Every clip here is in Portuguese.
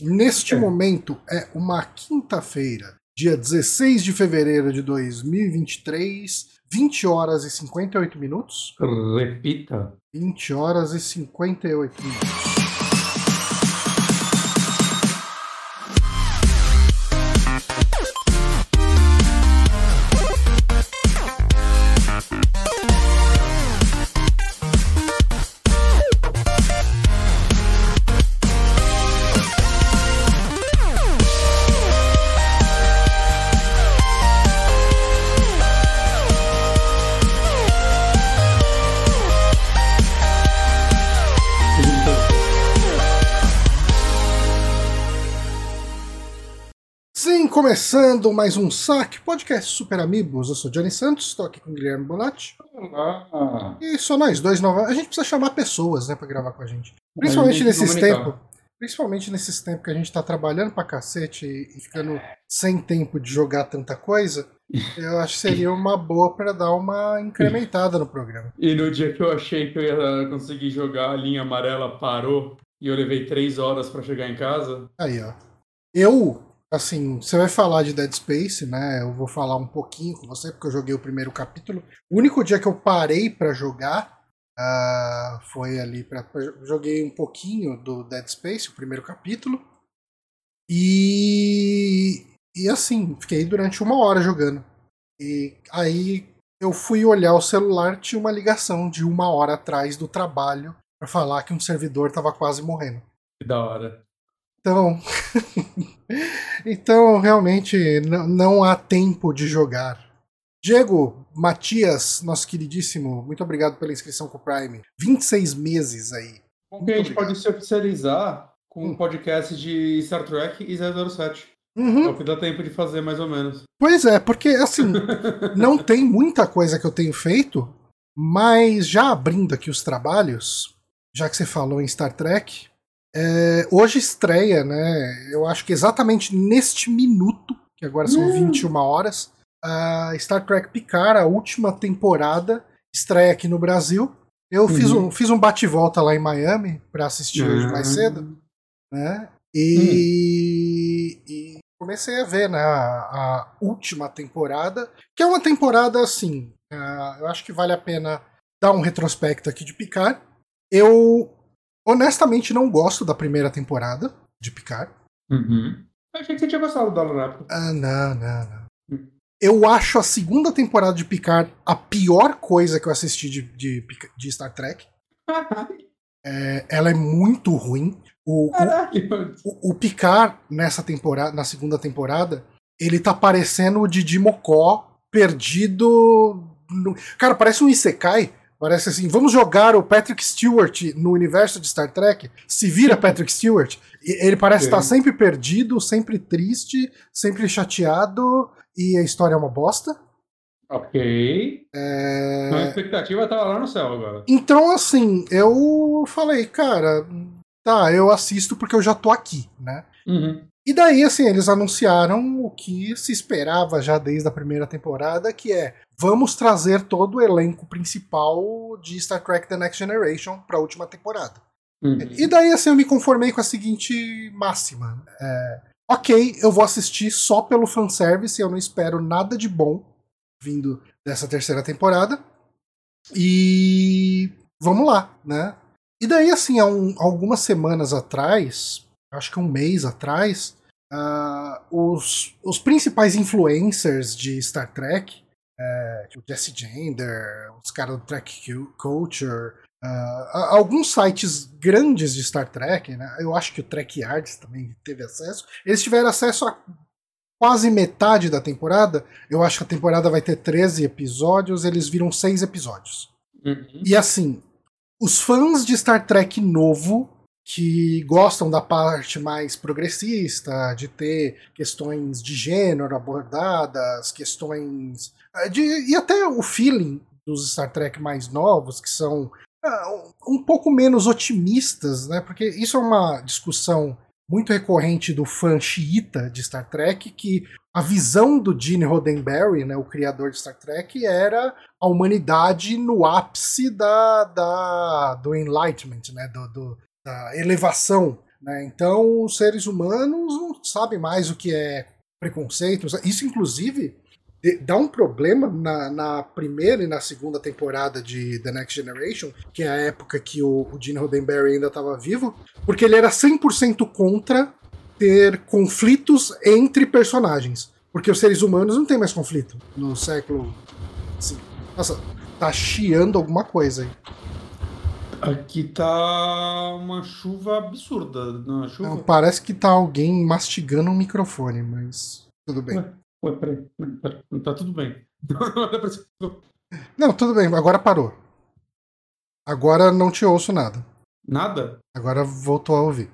Neste é. momento é uma quinta-feira, dia 16 de fevereiro de 2023, 20 horas e 58 minutos. Repita. 20 horas e 58 minutos. Começando mais um saque, podcast Super Amigos. Eu sou Johnny Santos, estou aqui com o Guilherme Bonatti. Olá. E só nós dois novos. A gente precisa chamar pessoas, né, para gravar com a gente. Principalmente nesses tempos. Principalmente nesses tempos que a gente tá trabalhando pra cacete e ficando sem tempo de jogar tanta coisa, eu acho que seria uma boa para dar uma incrementada no programa. E no dia que eu achei que eu ia conseguir jogar, a linha amarela parou e eu levei três horas para chegar em casa. Aí, ó. Eu assim, você vai falar de Dead Space, né? Eu vou falar um pouquinho com você, porque eu joguei o primeiro capítulo. O único dia que eu parei para jogar uh, foi ali para joguei um pouquinho do Dead Space, o primeiro capítulo. E e assim, fiquei durante uma hora jogando. E aí eu fui olhar o celular, tinha uma ligação de uma hora atrás do trabalho para falar que um servidor estava quase morrendo. Que da hora. Então, então realmente não há tempo de jogar. Diego, Matias, nosso queridíssimo, muito obrigado pela inscrição com o Prime. 26 meses aí. Bom, que a gente obrigado. pode se oficializar com um podcast de Star Trek e 007. Uhum. É o que dá tempo de fazer, mais ou menos. Pois é, porque assim, não tem muita coisa que eu tenho feito, mas já abrindo aqui os trabalhos, já que você falou em Star Trek, é, hoje estreia, né? Eu acho que exatamente neste minuto, que agora são hum. 21 horas, a Star Trek Picard, a última temporada, estreia aqui no Brasil. Eu uhum. fiz um, fiz um bate-volta lá em Miami para assistir uhum. hoje mais cedo, né? E, uhum. e, comecei a ver né, a, a, última temporada, que é uma temporada assim. Uh, eu acho que vale a pena dar um retrospecto aqui de Picard. Eu honestamente não gosto da primeira temporada de Picard. Uhum. Achei que você tinha gostado da Rápido. Ah, não, não, não. Uhum. Eu acho a segunda temporada de Picard a pior coisa que eu assisti de, de, de Star Trek. é, ela é muito ruim. O, o, o, Picard, nessa temporada, na segunda temporada, ele tá parecendo o Didi Mocó perdido. No... Cara, parece um Isekai Parece assim, vamos jogar o Patrick Stewart no universo de Star Trek. Se vira Patrick Stewart. Ele parece estar sempre perdido, sempre triste, sempre chateado, e a história é uma bosta. Ok. É... A expectativa estava lá no céu agora. Então, assim, eu falei, cara, tá, eu assisto porque eu já tô aqui, né? Uhum. E daí, assim, eles anunciaram o que se esperava já desde a primeira temporada, que é vamos trazer todo o elenco principal de Star Trek The Next Generation para a última temporada. Uhum. E daí, assim, eu me conformei com a seguinte máxima. É, ok, eu vou assistir só pelo fanservice, eu não espero nada de bom vindo dessa terceira temporada. E vamos lá, né? E daí, assim, há um, algumas semanas atrás, acho que um mês atrás, uh, os, os principais influencers de Star Trek, uh, tipo Jesse Gender, os caras do Trek Culture, uh, alguns sites grandes de Star Trek, né? eu acho que o Trek Yards também teve acesso, eles tiveram acesso a quase metade da temporada. Eu acho que a temporada vai ter 13 episódios, eles viram 6 episódios. Uhum. E assim, os fãs de Star Trek novo que gostam da parte mais progressista, de ter questões de gênero abordadas, questões. Eh, de, e até o feeling dos Star Trek mais novos, que são uh, um pouco menos otimistas, né? Porque isso é uma discussão muito recorrente do fã xiita de Star Trek, que a visão do Gene Roddenberry, né, o criador de Star Trek, era a humanidade no ápice da, da do Enlightenment, né, do, do da elevação Né? Então, os seres humanos não sabem mais o que é preconceito. Isso, inclusive, dá um problema na, na, primeira e na segunda temporada de The Next Generation, que é a época que o, o Gene Roddenberry ainda estava vivo, porque ele era 100% contra ter conflitos entre personagens. Porque os seres humanos não têm mais conflito no século. Assim, nossa, tá chiando alguma coisa aí. Aqui tá uma chuva absurda. Não, chuva... Não, parece que tá alguém mastigando um microfone, mas tudo bem. Ué, ué peraí, peraí, tá tudo bem. não, tudo bem, agora parou. Agora não te ouço nada. Nada? Agora voltou a ouvir.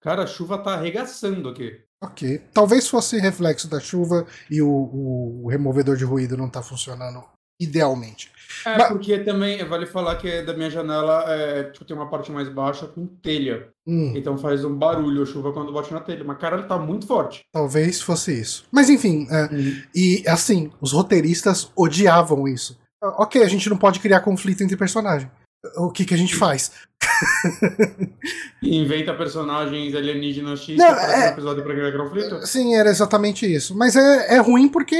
Cara, a chuva tá arregaçando aqui. Ok. Talvez fosse reflexo da chuva e o, o, o removedor de ruído não tá funcionando idealmente. É, Mas... porque também vale falar que da minha janela é, tipo, tem uma parte mais baixa com telha. Hum. Então faz um barulho a chuva quando bate na telha. Mas, cara, ele tá muito forte. Talvez fosse isso. Mas enfim, é, hum. e assim, os roteiristas odiavam isso. Ok, a gente não pode criar conflito entre personagens o que, que a gente faz? Inventa personagens alienígenas X não, é, episódio pra criar conflito? Sim, era exatamente isso. Mas é, é ruim porque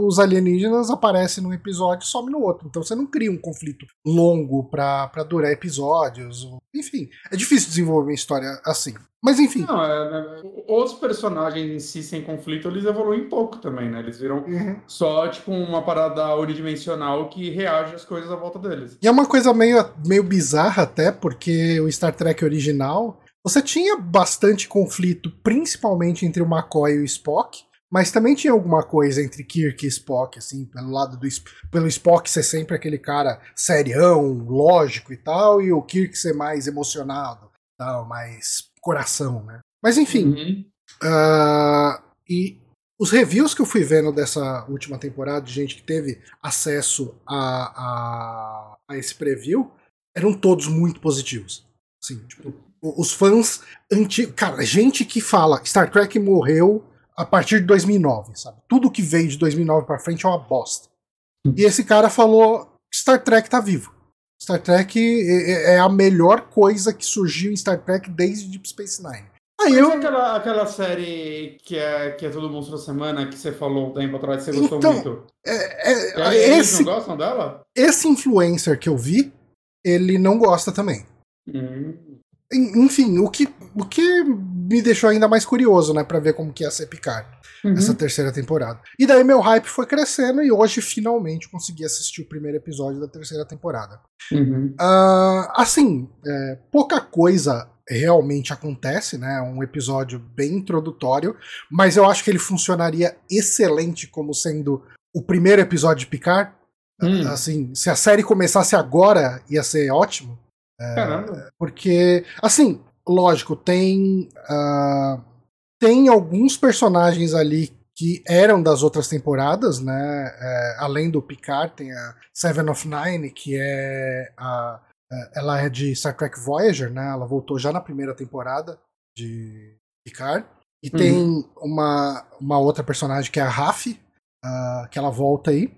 os alienígenas aparecem num episódio e somem no outro. Então você não cria um conflito longo pra, pra durar episódios. Enfim, é difícil desenvolver uma história assim. Mas enfim. Não, é, né, os personagens em si sem conflito, eles evoluem pouco também, né? Eles viram uhum. só, tipo, uma parada unidimensional que reage às coisas à volta deles. E é uma coisa meio, meio bizarra até, porque o Star Trek original, você tinha bastante conflito, principalmente entre o McCoy e o Spock, mas também tinha alguma coisa entre Kirk e Spock, assim, pelo lado do pelo Spock ser sempre aquele cara serião, lógico e tal, e o Kirk ser mais emocionado, tal, mais coração, né? Mas enfim. Uhum. Uh, e os reviews que eu fui vendo dessa última temporada, de gente que teve acesso a, a, a esse preview, eram todos muito positivos. Assim, tipo, os fãs antigos. Cara, gente que fala Star Trek morreu a partir de 2009, sabe? Tudo que veio de 2009 para frente é uma bosta. E esse cara falou: Star Trek tá vivo. Star Trek é, é, é a melhor coisa que surgiu em Star Trek desde Deep Space Nine. Aí eu... aquela, aquela série que é, que é Todo Monstro da Semana, que você falou um tempo atrás, você gostou então, muito? É, é, esse, eles não gostam dela? Esse influencer que eu vi, ele não gosta também. Hum. Enfim, o que, o que me deixou ainda mais curioso, né, pra ver como que ia ser Picard uhum. essa terceira temporada. E daí meu hype foi crescendo e hoje finalmente consegui assistir o primeiro episódio da terceira temporada. Uhum. Uh, assim, é, pouca coisa realmente acontece, né? Um episódio bem introdutório, mas eu acho que ele funcionaria excelente como sendo o primeiro episódio de Picard. Hum. Assim, se a série começasse agora, ia ser ótimo. É, porque, assim, lógico, tem. Uh, tem alguns personagens ali que eram das outras temporadas, né? É, além do Picard, tem a Seven of Nine, que é a, é, ela é de Star Trek Voyager, né? Ela voltou já na primeira temporada de Picard. E uhum. tem uma, uma outra personagem que é a Raf, uh, que ela volta aí.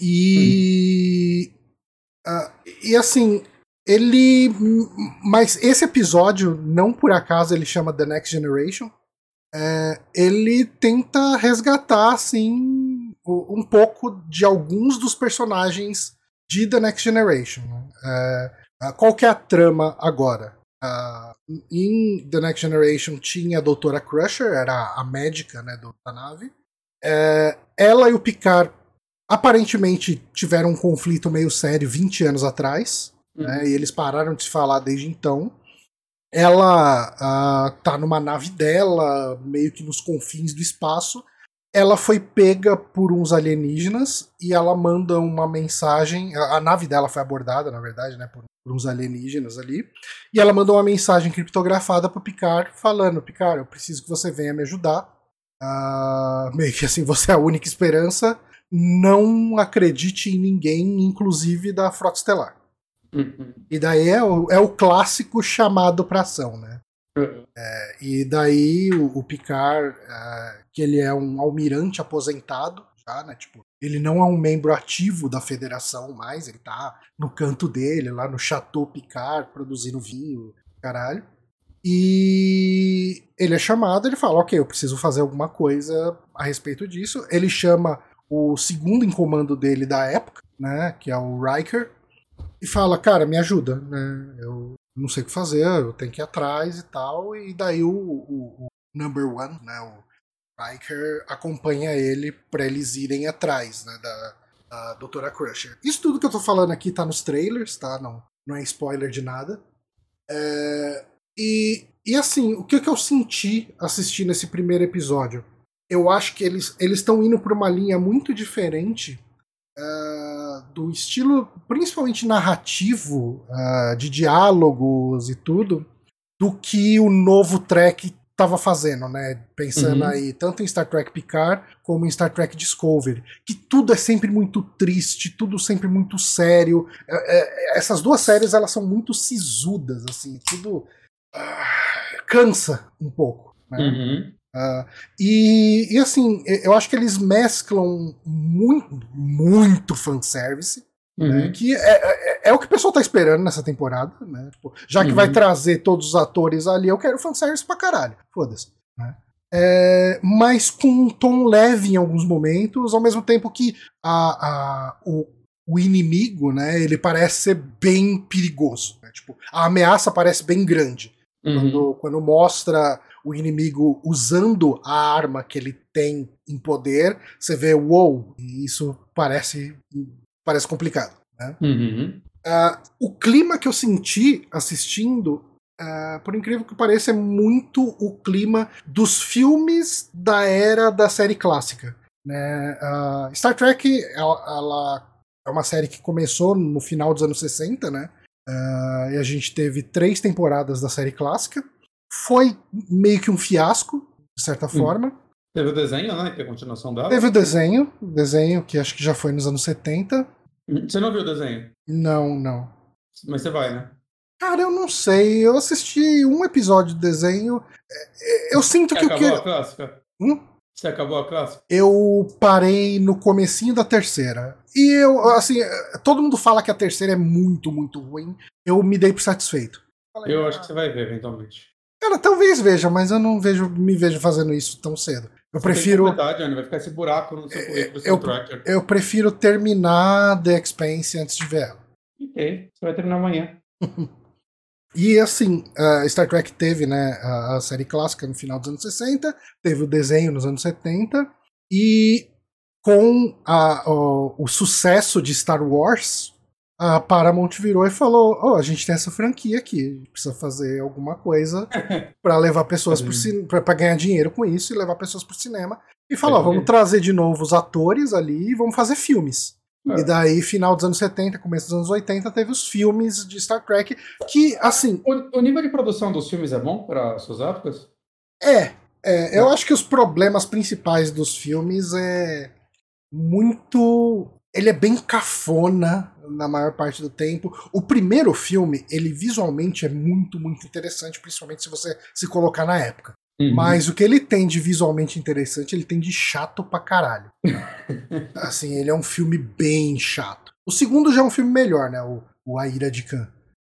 E. Uhum. Uh, e assim, ele. Mas esse episódio, não por acaso, ele chama The Next Generation é, ele tenta resgatar, assim, um pouco de alguns dos personagens de The Next Generation. Né? É, qual que é a trama agora? Uh, em The Next Generation tinha a Doutora Crusher, era a médica né, da nave. É, ela e o Picard aparentemente tiveram um conflito meio sério 20 anos atrás, uhum. né, e eles pararam de se falar desde então ela uh, tá numa nave dela, meio que nos confins do espaço. Ela foi pega por uns alienígenas e ela manda uma mensagem. A, a nave dela foi abordada, na verdade, né, por, por, uns alienígenas ali. E ela mandou uma mensagem criptografada pro Picard, falando: Picard, eu preciso que você venha me ajudar. Uh, meio que assim, você é a única esperança. Não acredite em ninguém, inclusive da Frota Estelar. Uhum. E daí é o, é o clássico chamado pra ação, né? Uhum. É, e daí o, o Picard, é, que ele é um almirante aposentado, já, né? Tipo, ele não é um membro ativo da federação mais, ele tá no canto dele, lá no Chateau Picard, produzindo vinho, caralho. E ele é chamado, ele fala: Ok, eu preciso fazer alguma coisa a respeito disso. Ele chama o segundo em comando dele da época, né? Que é o Riker, e fala: Cara, me ajuda, né? Eu não sei o que fazer, eu tenho que ir atrás e tal. E daí o, o, o number one, né? O Riker acompanha ele para eles irem atrás, né? Da, da Doutora Crusher. Isso tudo que eu tô falando aqui tá nos trailers, tá? Não, não é spoiler de nada. É, e, e assim, o que, que eu senti assistindo esse primeiro episódio? Eu acho que eles estão indo por uma linha muito diferente uh, do estilo, principalmente narrativo, uh, de diálogos e tudo, do que o novo Trek estava fazendo, né? Pensando uhum. aí tanto em Star Trek Picard como em Star Trek Discovery, que tudo é sempre muito triste, tudo sempre muito sério. É, é, essas duas séries elas são muito sisudas, assim, tudo uh, cansa um pouco. Né? Uhum. Uh, e, e assim, eu acho que eles mesclam muito, muito fanservice. Né? Uhum. Né, que é, é, é, o que o pessoal tá esperando nessa temporada, né? Tipo, já que uhum. vai trazer todos os atores ali, eu quero fanservice pra caralho. Foda-se. Né? É, mas com um tom leve em alguns momentos, ao mesmo tempo que a, a, o, o inimigo, né, ele parece ser bem perigoso. Né? Tipo, a ameaça parece bem grande. Uhum. Quando, quando mostra o inimigo usando a arma que ele tem em poder, você vê, uou, e isso parece, parece complicado. Né? Uhum. Uh, o clima que eu senti assistindo, uh, por incrível que pareça, é muito o clima dos filmes da era da série clássica. Né? Uh, Star Trek ela, ela, é uma série que começou no final dos anos 60, né? Uh, e a gente teve três temporadas da série clássica. Foi meio que um fiasco, de certa hum. forma. Teve o desenho, né? Que é a continuação dela. Teve o desenho, desenho que acho que já foi nos anos 70. Hum, você não viu o desenho? Não, não. Mas você vai, né? Cara, eu não sei. Eu assisti um episódio do desenho. É, é, eu sinto que o que. A clássica? Hum? Você acabou a classe? Eu parei no comecinho da terceira. E eu, assim, todo mundo fala que a terceira é muito, muito ruim. Eu me dei por satisfeito. Falei, eu acho que você vai ver eventualmente. Cara, talvez veja, mas eu não vejo, me vejo fazendo isso tão cedo. Eu você prefiro. Johnny, vai ficar esse buraco no seu é, currículo, eu, tracker. Eu prefiro terminar The Expanse antes de ver ela. Ok, você vai terminar amanhã. E assim, uh, Star Trek teve né, a, a, série clássica no final dos anos 60, teve o desenho nos anos 70, e com a, o, o, sucesso de Star Wars, a Paramount virou e falou: oh, a gente tem essa franquia aqui, a gente precisa fazer alguma coisa para levar pessoas para ganhar dinheiro com isso e levar pessoas para o cinema. E falou: oh, vamos trazer de novo os atores ali e vamos fazer filmes. É. E daí, final dos anos 70, começo dos anos 80, teve os filmes de Star Trek, que, assim... O, o nível de produção dos filmes é bom para suas épocas? É, é, eu acho que os problemas principais dos filmes é muito... Ele é bem cafona na maior parte do tempo. O primeiro filme, ele visualmente é muito, muito interessante, principalmente se você se colocar na época. Uhum. Mas o que ele tem de visualmente interessante, ele tem de chato pra caralho. assim, ele é um filme bem chato. O segundo já é um filme melhor, né? O, o A Ira de Khan.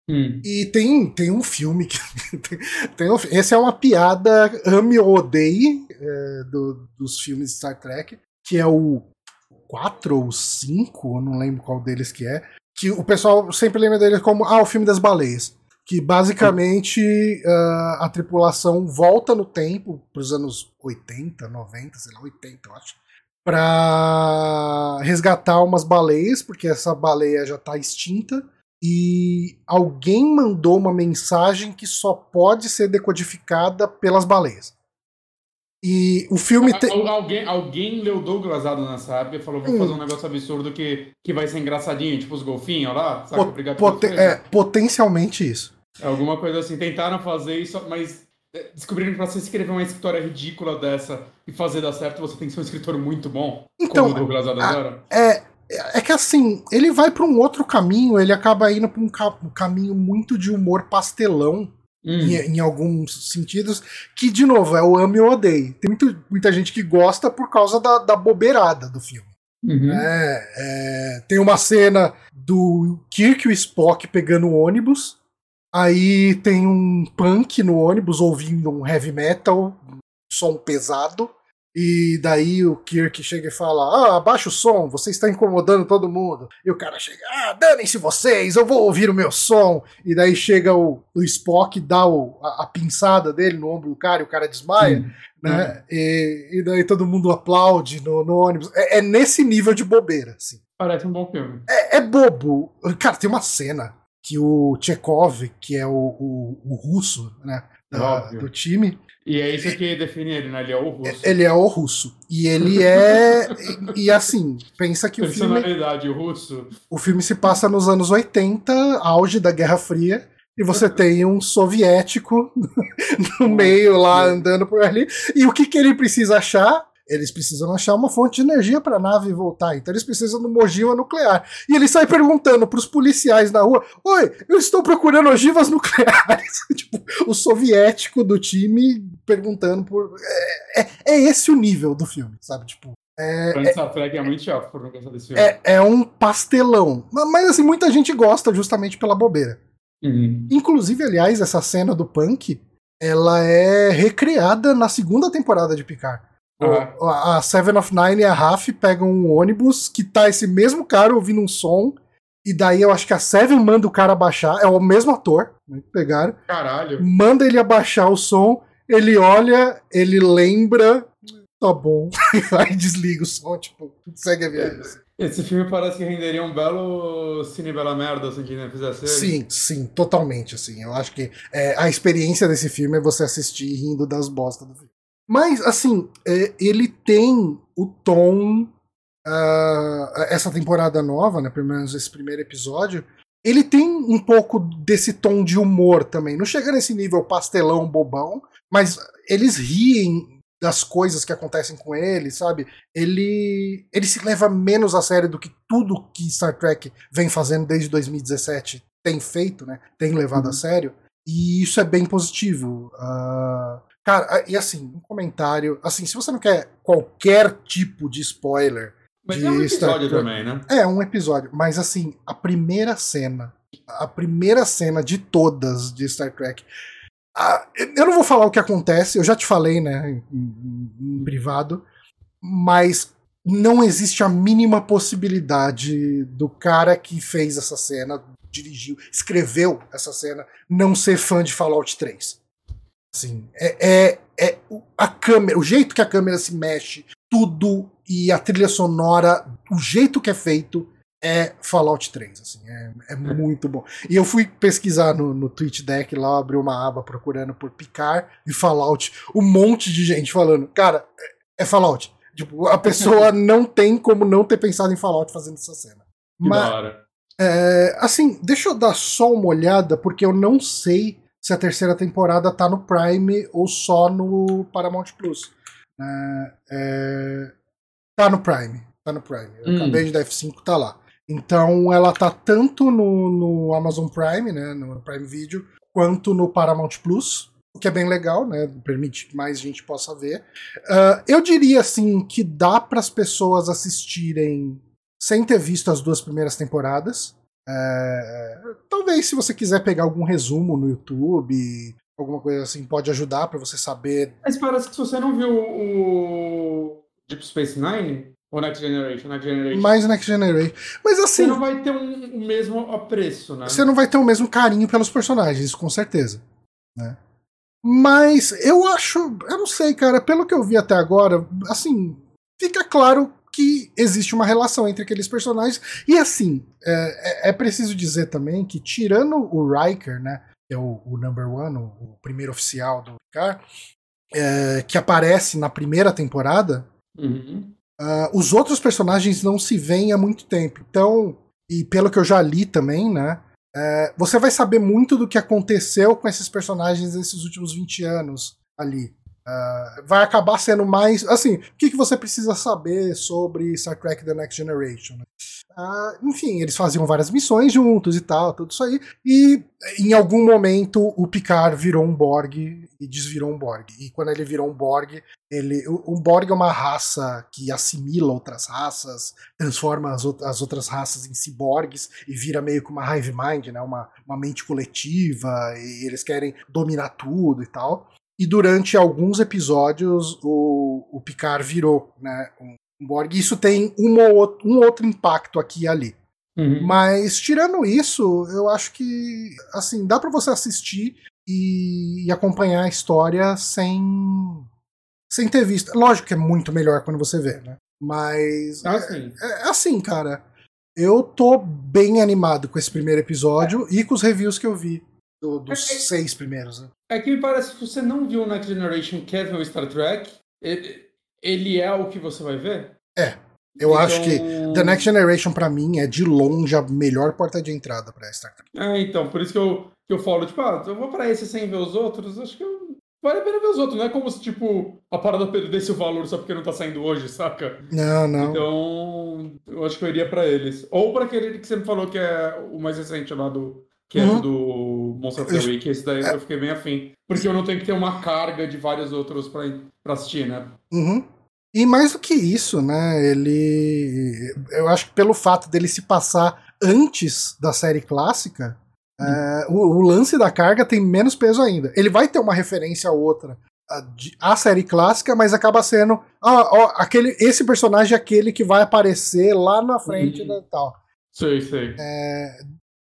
Hum. E tem, tem um filme que. tem, tem um, esse é uma piada ame ou odeie é, do, dos filmes de Star Trek, que é o 4 ou 5, eu não lembro qual deles que é. Que o pessoal sempre lembra dele como ah, o filme das baleias que basicamente uh, a tripulação volta no tempo para os anos 80, 90, sei lá, 80, eu acho, para resgatar umas baleias, porque essa baleia já está extinta. E alguém mandou uma mensagem que só pode ser decodificada pelas baleias. E o filme tem. Alguém, alguém leu Douglas Adams nessa época e falou: vou hum. fazer um negócio absurdo que, que vai ser engraçadinho, tipo os golfinhos lá. Saca? Pot poten é, potencialmente isso. Alguma coisa assim. Tentaram fazer isso, mas é, descobriram que pra você escrever uma história ridícula dessa e fazer dar certo, você tem que ser um escritor muito bom. Então, como o Douglas Adams É, é que assim, ele vai para um outro caminho, ele acaba indo para um, ca um, caminho muito de humor pastelão. Hum. Em, em, alguns sentidos, que, de novo, é o ame ou odeie. Tem muito, muita gente que gosta por causa da, da bobeirada do filme. Uhum. É, é, tem uma cena do Kirk e o Spock pegando o ônibus, Aí tem um punk no ônibus ouvindo um heavy metal, um som pesado. E daí o Kirk chega e fala: Ah, abaixa o som, você está incomodando todo mundo. E o cara chega: Ah, danem-se vocês, eu vou ouvir o meu som. E daí chega o, o Spock, dá o, a, a, pinçada dele no ombro do cara e o cara desmaia. Sim. Né? É. E, e, daí todo mundo aplaude no, no ônibus. É, é, nesse nível de bobeira. Assim. Parece um bom filme. É, é bobo. Cara, tem uma cena que o Chekhov, que é o, o, o russo, né? Da, do time, e é isso que define ele, né? Ele é o russo. Ele é o russo. E ele é. e, assim, pensa que o filme. Personalidade russo. O filme se passa nos anos 80, auge da Guerra Fria. E você tem um soviético no meio lá andando por ali. E o que, que ele precisa achar? Eles precisam achar uma fonte de energia para a nave voltar. Então eles precisam de uma ogiva nuclear. E ele sai perguntando para os policiais na rua: Oi, eu estou procurando ogivas nucleares. tipo, o soviético do time perguntando por. É, é, é, esse o nível do filme, sabe? Tipo. É, é, é muito chato por não gostar desse filme. É, é um pastelão. Mas assim, muita gente gosta justamente pela bobeira. Uhum. Inclusive, aliás, essa cena do punk ela é recriada na segunda temporada de Picard. Uhum. A Seven of Nine e a Raf pegam um ônibus que tá esse mesmo cara ouvindo um som. E daí eu acho que a Seven manda o cara abaixar. É o mesmo ator, né, pegaram. Caralho. Manda ele abaixar o som. Ele olha, ele lembra. Tá bom. Aí desliga o som, tipo, segue a viagem. Esse filme parece que renderia um belo cine bela merda se a gente fizesse Sim, sim, totalmente, assim. Eu acho que é, a experiência desse filme é você assistir rindo das bostas do filme. Mas, assim, é, ele tem o tom. Uh, essa temporada nova, né? Pelo menos esse primeiro episódio. Ele tem um pouco desse tom de humor também. Não chega nesse nível pastelão, bobão, mas eles riem das coisas que acontecem com ele, sabe? Ele ele se leva menos a sério do que tudo que Star Trek vem fazendo desde 2017 tem feito, né? Tem levado uhum. a sério. E isso é bem positivo. Uh, Cara, e assim, um comentário. Assim, se você não quer qualquer tipo de spoiler. Mas é um episódio também, né? É, um episódio. Mas assim, a primeira cena. A primeira cena de todas de Star Trek. A, eu não vou falar o que acontece, eu já te falei, né, em, em, em privado. Mas não existe a mínima possibilidade do cara que fez essa cena, dirigiu, escreveu essa cena, não ser fã de Fallout 3. Assim, é, é, é a câmera, o jeito que a câmera se mexe, tudo e a trilha sonora, o jeito que é feito é Fallout 3, assim, é, é muito bom. E eu fui pesquisar no, no Twitch Deck lá, abri uma aba procurando por Picard e Fallout, um monte de gente falando, cara, é, é Fallout. Tipo, a pessoa não tem como não ter pensado em Fallout fazendo essa cena. Que Mas, é, assim, deixa eu dar só uma olhada, porque eu não sei se a terceira temporada tá no Prime ou só no Paramount Plus. É, é, tá no Prime. Tá no Prime. Eu hum. acabei de dar F5, tá lá. Então ela tá tanto no, no Amazon Prime, né, no Prime Video, quanto no Paramount Plus, o que é bem legal, né, permite que mais gente possa ver. Uh, eu diria assim que dá para as pessoas assistirem sem ter visto as duas primeiras temporadas. É, talvez se você quiser pegar algum resumo no YouTube, alguma coisa assim, pode ajudar para você saber. Mas parece que se você não viu o Deep Space Nine, ou Next Generation, Next Generation. Mais Next Generation. Mas assim. Você não vai ter um, o mesmo apreço, né? Você não vai ter o mesmo carinho pelos personagens, com certeza. Né? Mas eu acho. Eu não sei, cara. Pelo que eu vi até agora, assim. Fica claro que existe uma relação entre aqueles personagens. E assim, é, é, é preciso dizer também que, tirando o Riker, né, que é o, o number one, o, o, primeiro oficial do Picard, é, que aparece na primeira temporada, uhum. uh, os outros personagens não se veem há muito tempo. Então, e pelo que eu já li também, né, é, você vai saber muito do que aconteceu com esses personagens nesses últimos 20 anos ali. Uh, vai acabar sendo mais. Assim, o que, que você precisa saber sobre Star Trek The Next Generation? Uh, enfim, eles faziam várias missões juntos e tal, tudo isso aí. E em algum momento o Picard virou um Borg e desvirou um Borg. E quando ele virou um Borg, ele, o, Borg é uma raça que assimila outras raças, transforma as, as outras raças em ciborgues e vira meio que uma hive mind, né? uma, uma mente coletiva, e eles querem dominar tudo e tal. E durante alguns episódios o, o Picard virou né, um, Borg. Isso tem um outro impacto aqui e ali. Uhum. Mas tirando isso, eu acho que assim dá para você assistir e, e, acompanhar a história sem sem ter visto. Lógico que é muito melhor quando você vê, né? Mas ah, é, é, assim, cara. Eu tô bem animado com esse primeiro episódio é. e com os reviews que eu vi do, dos é seis primeiros. Né? É que me parece que você não viu Next Generation quer ver o Star Trek ele é o que você vai ver? É. Eu então... acho que The Next Generation, para mim, é de longe a melhor porta de entrada pra Star Trek. É, então, por isso que eu, que eu falo, tipo, ah, eu vou pra esse sem ver os outros, acho que eu... vale a pena ver os outros. Não é como se, tipo, a parada perdesse o valor só porque não tá saindo hoje, saca? Não, não. Então, eu acho que eu iria pra eles. Ou pra aquele que você me falou que é o mais recente lá do. Que é uhum. do Monster of the Week, esse daí é. eu fiquei bem afim. Porque eu não tenho que ter uma carga de vários outros pra, pra assistir, né? Uhum. E mais do que isso, né? Ele. Eu acho que pelo fato dele se passar antes da série clássica, hum. é, o, o, lance da carga tem menos peso ainda. Ele vai ter uma referência a outra. A, a série clássica, mas acaba sendo ah, ó, aquele, esse personagem é aquele que vai aparecer lá na frente uhum. da tal. Sei, sei. É,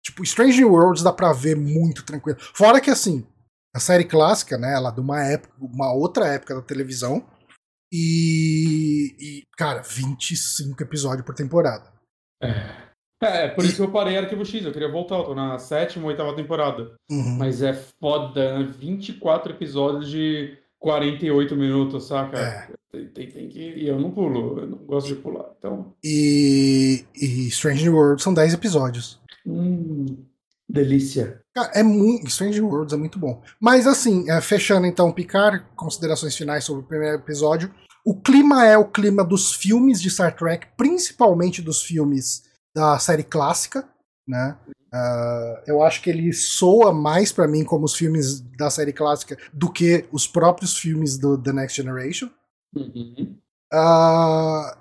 tipo, Strange Worlds dá pra ver muito tranquilo. Fora que assim, a série clássica, né, ela de uma época, uma outra época da televisão, e, e, cara, 25 episódios por temporada. É. É, por isso que eu parei Arquivo X, eu queria voltar, eu tô na sétima ou oitava temporada. Uhum. Mas é foda, né? 24 episódios de 48 minutos, saca? É. Tem, tem, tem, que. E eu não pulo, eu não gosto de pular. Então... E, e Strange World são 10 episódios. Hum, delícia. É muito. Strange Worlds é muito bom. Mas assim, é, fechando então, Picard, considerações finais sobre o primeiro episódio. O clima é o clima dos filmes de Star Trek, principalmente dos filmes da série clássica, né? Uh, eu acho que ele soa mais para mim como os filmes da série clássica do que os próprios filmes do The Next Generation. Uhum. Uh,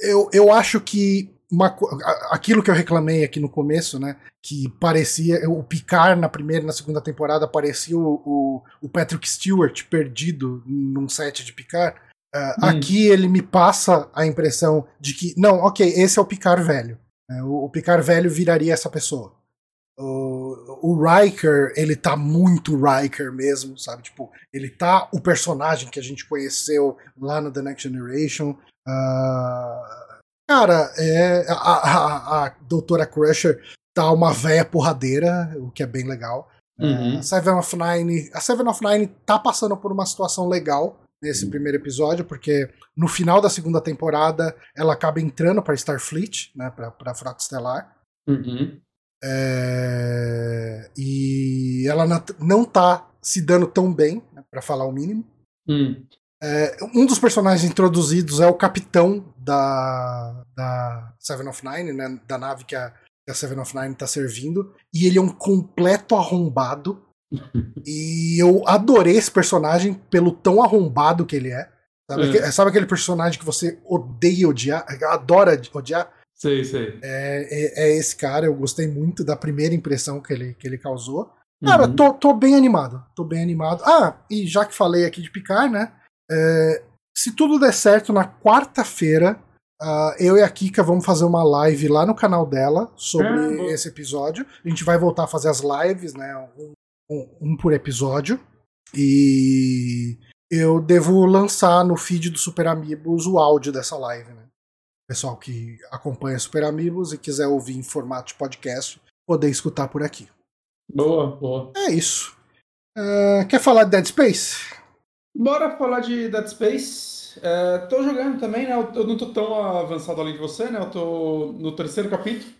eu, eu acho que uma, aquilo que eu reclamei aqui no começo, né? Que parecia. O Picard na primeira e na segunda temporada parecia o, o, o, Patrick Stewart perdido num set de Picard. Uh, hum. Aqui ele me passa a impressão de que, não, ok, esse é o Picard velho. Uh, o, o Picard velho viraria essa pessoa. O, o Riker, ele tá muito Riker mesmo, sabe? Tipo, ele tá o personagem que a gente conheceu lá no The Next Generation. Uh, Cara, é, a, a, a doutora Crusher tá uma véia porradeira, o que é bem legal. Uhum. A Seven of Nine. A Seven of Nine tá passando por uma situação legal nesse uhum. primeiro episódio, porque no final da segunda temporada ela acaba entrando para Starfleet, né, pra, pra Frota Estelar. Uhum. É, e ela não tá se dando tão bem, né, para falar o mínimo. Uhum. É, um dos personagens introduzidos é o capitão da, da Seven of Nine, né, da nave que a, que a Seven of Nine está servindo, e ele é um completo arrombado. e eu adorei esse personagem pelo tão arrombado que ele é. Sabe, é. sabe aquele personagem que você odeia odiar, adora odiar? Sei, sei. É, é, é, esse cara, eu gostei muito da primeira impressão que ele, que ele causou. Cara, uhum. tô, tô bem animado. Tô bem animado. Ah, e já que falei aqui de picar, né? É, se tudo der certo, na quarta-feira, uh, eu e a Kika vamos fazer uma live lá no canal dela sobre é, esse episódio. A gente vai voltar a fazer as lives, né? Um, um, um, por episódio. E eu devo lançar no feed do Super Amigos o áudio dessa live, né? Pessoal que acompanha Super Amigos e quiser ouvir em formato de podcast, poder escutar por aqui. Boa, boa. É isso. Uh, quer falar de Dead Space? Bora falar de Dead Space. É, tô jogando também, né? Eu não tô tão avançado além de você, né? Eu tô no terceiro capítulo.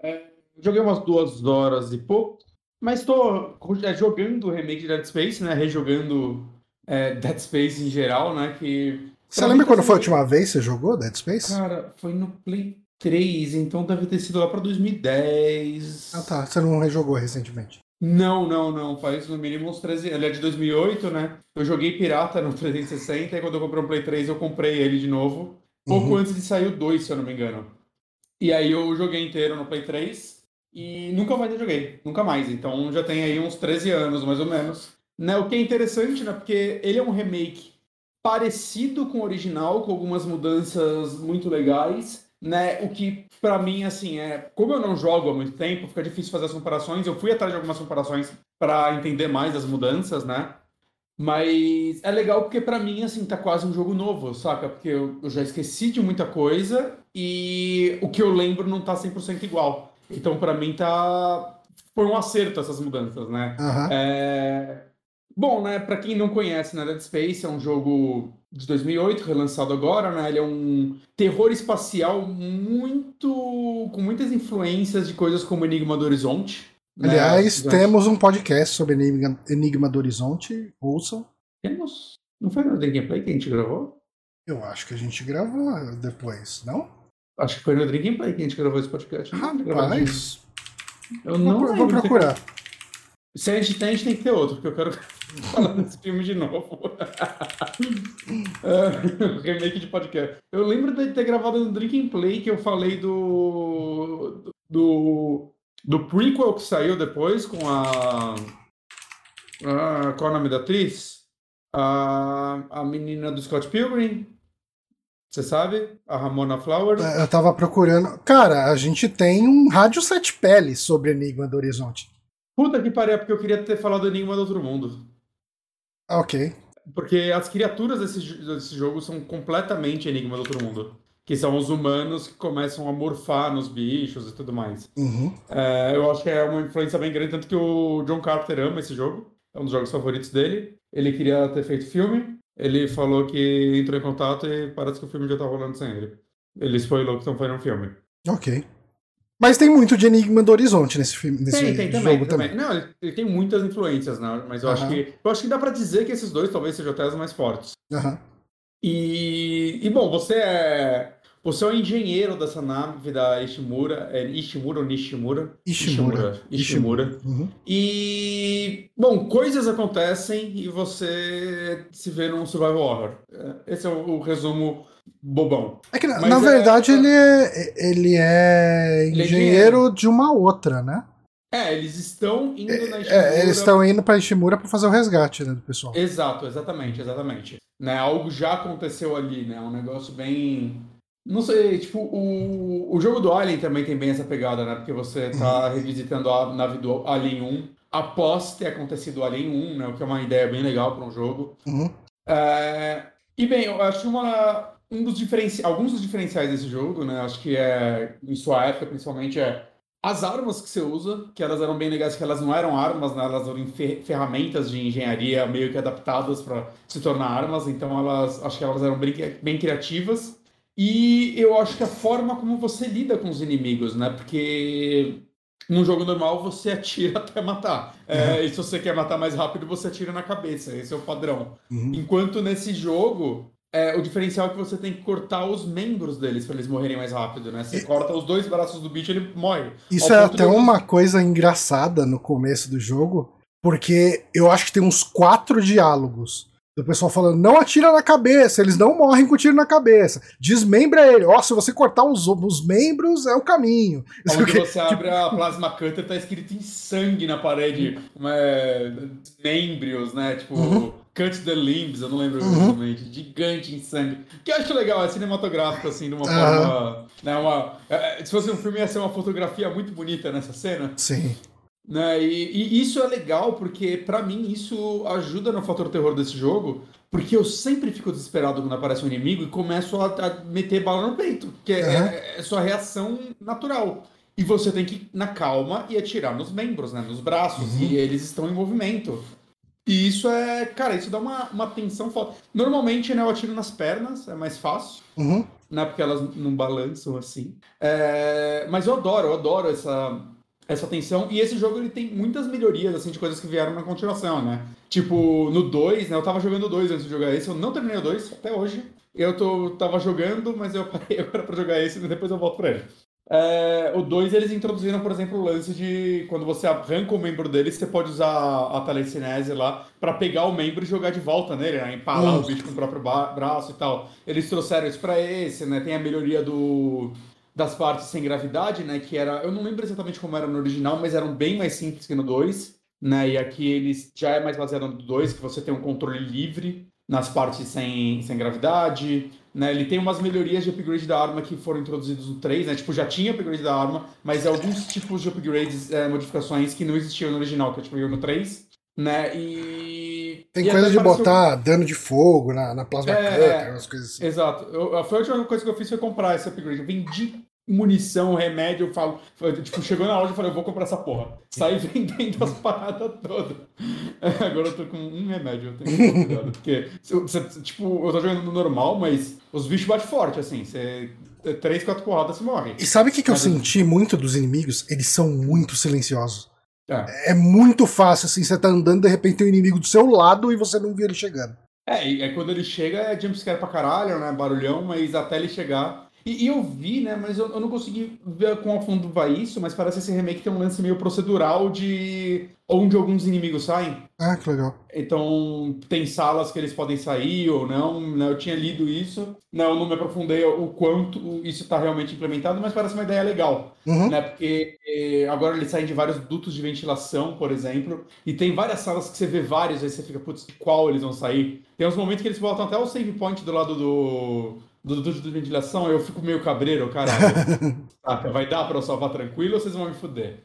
É, joguei umas duas horas e pouco. Mas tô é, jogando o remake de Dead Space, né? Rejogando é, Dead Space em geral, né? Que. Você lembra tá quando foi a última vez que você jogou Dead Space? Cara, foi no Play 3, então deve ter sido lá pra 2010. Ah tá, você não rejogou recentemente. Não, não, não. Faz no mínimo uns 13 Ele é de 2008, né? Eu joguei pirata no 360 e quando eu comprei um Play 3 eu comprei ele de novo. Pouco Uhum. antes de sair o 2, se eu não me engano. E aí eu joguei inteiro no Play 3 e nunca mais eu joguei. Nunca mais. Então já tem aí uns 13 anos, mais ou menos. Né? O que é interessante, né? Porque ele é um remake parecido com o original, com algumas mudanças muito legais, né? O que pra mim assim é, como eu não jogo há muito tempo, fica difícil fazer as comparações. Eu fui atrás de algumas comparações pra entender mais as mudanças, né? Mas é legal porque pra mim assim tá quase um jogo novo, saca? Porque eu, eu já esqueci de muita coisa e o que eu lembro não tá 100% igual. Então pra mim tá foi um acerto essas mudanças, né? Aham. É, Bom, né, para quem não conhece, né, Dead Space é um jogo de 2008, relançado agora, né? Ele é um terror espacial muito com muitas influências de coisas como Enigma do Horizonte. né? Aliás, temos um podcast sobre Enigma, Enigma do Horizonte. Ouçam. Temos. Não foi no The Gameplay que a gente gravou? Eu acho que a gente gravou depois, não? Acho que foi no The Gameplay que a gente gravou esse podcast. De- Rapaz, eu não vou, vou procurar. Se a gente tem, a gente tem que ter outro, porque eu quero falar desse filme de novo. É, remake de podcast. Eu lembro de ter gravado no Drink and Play que eu falei do. do. do prequel que saiu depois com a. a qual é o nome da atriz? A, a menina do Scott Pilgrim. Você sabe? A Ramona Flowers. É, Eu tava procurando. Cara, a gente tem um rádio sete peles sobre Enigma do Horizonte. Puta que pariu, é porque eu queria ter falado Enigma do Outro Mundo. Ah, Ok. Porque as criaturas desse, desse jogo são completamente Enigma do Outro Mundo. Que são os humanos que começam a morfar nos bichos e tudo mais. Uhum. É, eu acho que é uma influência bem grande, tanto que o John Carpenter ama esse jogo. É um dos jogos favoritos dele. Ele queria ter feito filme. Ele falou que entrou em contato e parece que o filme já tá rolando sem ele. Ele spoilou que estão fazendo um filme. Ok. Mas tem muito de Enigma do Horizonte nesse filme, nesse Tem, tem jogo também, também. Não, ele, ele tem muitas influências, né? Mas eu acho Aham. que. Eu acho que dá pra dizer que esses dois talvez sejam até os mais fortes. Aham. E, e bom, você é você é o engenheiro dessa nave da Ishimura, é Ishimura ou Nishimura? Ishimura. Ishimura. Uhum. E bom, coisas acontecem e você se vê num survival horror. É, Esse é o, o resumo bobão. É que, na, é- verdade, ele é, ele é Ele é engenheiro de uma outra, né? É, eles estão indo na Ishimura. É, eles estão indo pra Ishimura pra fazer o resgate né, do pessoal. Exato, exatamente, exatamente. Né, algo já aconteceu ali, né? Um negócio bem. Não sei, tipo, o, o jogo do Alien também tem bem essa pegada, né? Porque você tá revisitando a nave do Alien 1 após ter acontecido o Alien 1, né? O que é uma ideia bem legal para um jogo. Uhum. É, E bem, eu acho uma, um dos diferenci... alguns dos diferenciais desse jogo, né? Acho que é, em sua época, principalmente, é as armas que você usa, que elas eram bem legais, que elas não eram armas, né? Elas eram fer- ferramentas de engenharia meio que adaptadas para se tornar armas, então elas acho que elas eram bem, bem criativas. E eu acho que a forma como você lida com os inimigos, né? Porque num jogo normal você atira até matar. É, e se você quer matar mais rápido, você atira na cabeça. Esse é o padrão. Uhum. Enquanto nesse jogo, é, o diferencial é que você tem que cortar os membros deles para eles morrerem mais rápido, né? Você corta os dois braços do bicho, ele morre. Isso é até uma coisa engraçada no começo do jogo, porque eu acho que tem uns quatro diálogos do pessoal falando: não atira na cabeça, eles não morrem com tiro na cabeça. Desmembra ele. Ó, se você cortar os, os membros, é o caminho. Onde que- você abre a plasma cutter, tá escrito em sangue na parede, é, membros, né? Tipo, Uhum. cut the limbs, eu não lembro Uhum. exatamente, gigante em sangue. Que eu acho legal, é cinematográfico, assim, de uma forma. Né, uma, é, se fosse um filme, ia ser uma fotografia muito bonita nessa cena. Sim. Né? E, e isso é legal porque, pra mim, isso ajuda no fator terror desse jogo, porque eu sempre fico desesperado quando aparece um inimigo e começo a, a meter bala no peito, que é, Aham. é- é sua reação natural. E você tem que ir na calma e atirar nos membros, né? Nos braços, Uhum. e eles estão em movimento. E isso é, cara, isso dá uma, uma tensão foda. Normalmente, né, eu atiro nas pernas, é mais fácil Uhum. né? Porque elas não balançam assim. É, Mas eu adoro, eu adoro essa, essa tensão. E esse jogo ele tem muitas melhorias assim de coisas que vieram na continuação, né? Tipo, no 2, né? Eu tava jogando o 2 antes de jogar esse, eu não terminei o 2 até hoje. Eu tô, tava jogando, mas eu parei agora pra jogar esse e depois eu volto pra ele. É, o 2 eles introduziram, por exemplo, o lance de quando você arranca o membro dele, você pode usar a telecinese lá para pegar o membro e jogar de volta nele, né? Empalar uhum. o bicho com o próprio braço e tal. Eles trouxeram isso pra esse, né? Tem a melhoria do das partes sem gravidade, né? Que era. Eu não lembro exatamente como era no original, mas eram bem mais simples que no 2. Né, e aqui eles já é mais baseado no 2, que você tem um controle livre nas partes sem, sem gravidade. Né? Ele tem umas melhorias de upgrade da arma que foram introduzidas no 3, né? Tipo, já tinha upgrade da arma, mas alguns tipos de upgrades, é, modificações que não existiam no original, que é tipo no 3. Né? E. Tem e coisa de botar dano de fogo na, na plasma é, cutter, umas coisas assim. Exato. Eu, foi a última coisa que eu fiz foi comprar esse upgrade. Eu vendi munição, remédio, eu falo, tipo, chegou na loja e falei, eu vou comprar essa porra. Saí vendendo as paradas todas. agora eu tô com um remédio, eu tenho que tomar cuidado. Porque, tipo, eu tô jogando no normal, mas os bichos batem forte, assim. Você. Três, quatro porradas, você morre. E sabe o que, que eu senti muito dos inimigos? Eles são muito silenciosos. É. é muito fácil, assim, você tá andando, de repente tem um inimigo do seu lado e você não vê ele chegando. É, é quando ele chega é jumpscare pra caralho, né? Barulhão, mas até ele chegar e, e, eu vi, né, mas eu, eu não consegui ver quão a fundo vai isso, mas parece que esse remake tem um lance meio procedural de onde alguns inimigos saem. Ah, que legal. Então, tem salas que eles podem sair ou não, né? Eu tinha lido isso, não, não me aprofundei o quanto isso está realmente implementado, mas parece uma ideia legal, uhum. né? Porque eh, agora eles saem de vários dutos de ventilação, por exemplo, e tem várias salas que você vê vários, aí você fica, putz, de qual eles vão sair? Tem uns momentos que eles botam até o save point do lado do do duto de ventilação, eu fico meio cabreiro, cara. vai dar pra eu salvar tranquilo ou vocês vão me fuder?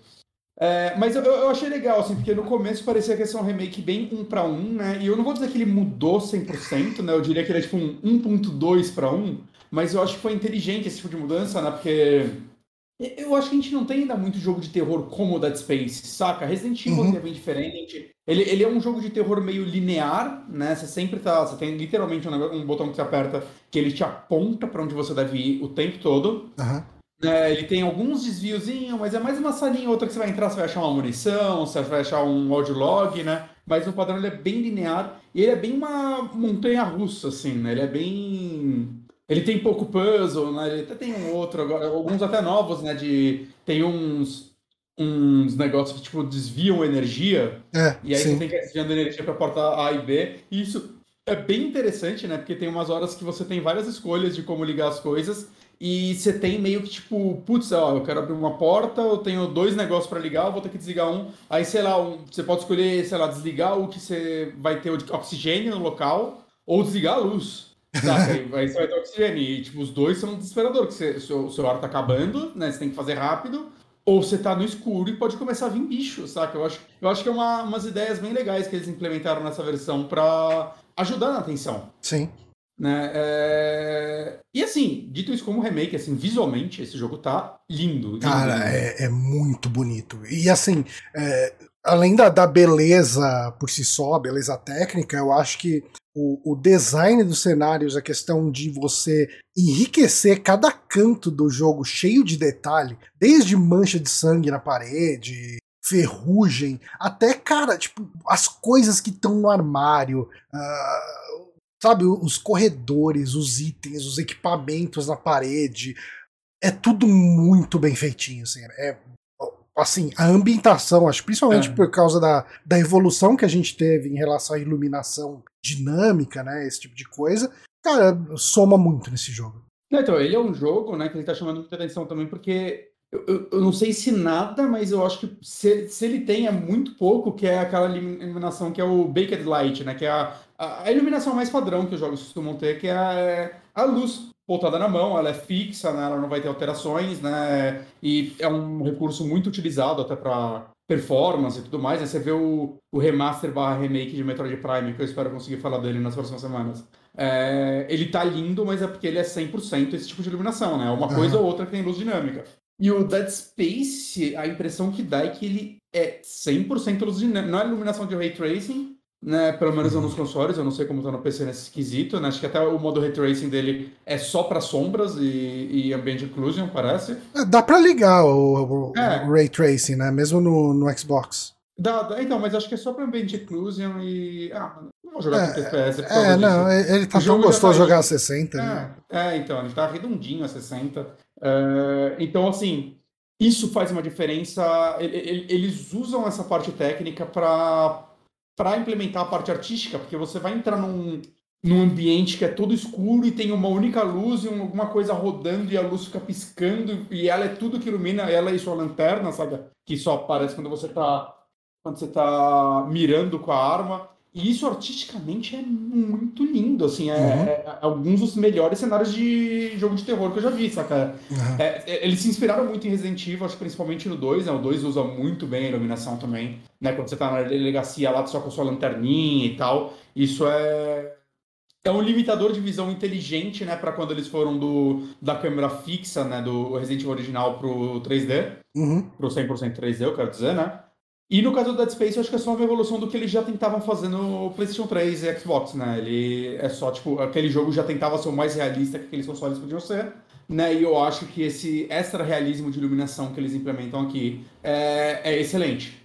É, mas eu, eu, achei legal, assim, porque no começo parecia que ia ser um remake bem um para um, né? E eu não vou dizer que ele mudou 100%, né? Eu diria que ele é tipo um 1.2 para 1, mas eu acho que foi inteligente esse tipo de mudança, né? Porque eu acho que a gente não tem ainda muito jogo de terror como Dead Space, saca? Resident Evil uhum. é bem diferente. Ele, ele é um jogo de terror meio linear, né? Você sempre tá. Você tem literalmente um, um botão que você aperta que ele te aponta para onde você deve ir o tempo todo. Uhum. É, ele tem alguns desviozinhos, mas é mais uma salinha outra que você vai entrar, você vai achar uma munição, você vai achar um audio log, né? Mas no padrão ele é bem linear e ele é bem uma montanha russa, assim, né? Ele é bem ele tem pouco puzzle, né? Ele até tem um outro agora, alguns até novos, né? De tem uns uns negócios que tipo desviam energia. É, e aí sim. você tem que ir desviando energia para porta A e B. E isso é bem interessante, né? Porque tem umas horas que você tem várias escolhas de como ligar as coisas. E você tem meio que tipo, putz, ó, eu quero abrir uma porta, eu tenho dois negócios para ligar, eu vou ter que desligar um. Aí, sei lá, um, você pode escolher, sei lá, desligar o que você vai ter oxigênio no local ou desligar a luz. Saca? aí você vai ter oxigênio. E, tipo, os dois são desesperadores, porque você, seu, seu ar tá acabando, né? Você tem que fazer rápido. Ou você tá no escuro e pode começar a vir bicho, saca? Eu acho, eu acho que é uma, umas ideias bem legais que eles implementaram nessa versão para ajudar na atenção. Sim. Né? É... E assim, dito isso como remake, assim, visualmente esse jogo tá lindo. lindo Cara, É, é, muito bonito. E assim, é, além da, da beleza por si só, beleza técnica, eu acho que o, o, design dos cenários, a questão de você enriquecer cada canto do jogo cheio de detalhe, desde mancha de sangue na parede, ferrugem, até, cara, tipo, as coisas que estão no armário, uh, sabe, os corredores, os itens, os equipamentos na parede. É tudo muito bem feitinho, assim. É assim, a ambientação, acho principalmente é. por causa da, da evolução que a gente teve em relação à iluminação dinâmica, né, esse tipo de coisa, cara, soma muito nesse jogo. Então, ele é um jogo, né, que ele tá chamando muita atenção também porque eu, eu, eu, não sei se nada, mas eu acho que se, se ele tem é muito pouco, que é aquela iluminação que é o Baked Light, né, que é a, a, a iluminação mais padrão que os jogos costumam ter, que é a, a luz voltada na mão, ela é fixa, né? ela não vai ter alterações, né? E é um recurso muito utilizado até para performance e tudo mais. Né? Você vê o, o remaster barra remake de Metroid Prime, que eu espero conseguir falar dele nas próximas semanas. É, ele tá lindo, mas é porque ele é 100% esse tipo de iluminação, né? Uma coisa ou outra que tem luz dinâmica. E o Dead Space, a impressão que dá é que ele é 100% luz dinâmica. Não é iluminação de ray tracing, né, pelo menos nos consoles, eu não sei como tá no PC nesse esquisito, né? Acho que até o modo Ray Tracing dele é só para sombras e, e Ambient Occlusion, parece. É, dá para ligar o, o, é. o, Ray Tracing, né? Mesmo no, no Xbox. Dá, dá, então, mas acho que é só pra ambiente Inclusion e. Ah, não vou jogar É, com por É, não, disso. ele tá tão gostoso tá jogar a 60, né? É, é, então, ele tá redondinho a 60. É, então, assim, isso faz uma diferença. Ele- ele- Eles usam essa parte técnica para para implementar a parte artística, porque você vai entrar num, num ambiente que é todo escuro e tem uma única luz e um- alguma coisa rodando e a luz fica piscando e ela é tudo que ilumina, ela e sua lanterna, sabe? Que só aparece quando você tá quando você tá mirando com a arma. E isso artisticamente é muito lindo, assim, é, Uhum. é- é alguns dos melhores cenários de jogo de terror que eu já vi, saca? Aham. É, é, eles se inspiraram muito em Resident Evil, acho que principalmente no 2, né? O 2 usa muito bem a iluminação também, né? Quando você tá na delegacia lá, só com a sua lanterninha e tal. Isso é. É um limitador de visão inteligente, né? Pra quando eles foram do, da câmera fixa, né? Do Resident Evil original pro 3D, Uhum. pro 100% 3D, eu quero dizer, né? E no caso do Dead Space, eu acho que é só uma evolução do que eles já tentavam fazer no PlayStation 3 e Xbox, né? Ele é só, tipo, aquele jogo já tentava ser o mais realista que aqueles consoles podiam ser, né? E eu acho que esse extra realismo de iluminação que eles implementam aqui é, é excelente.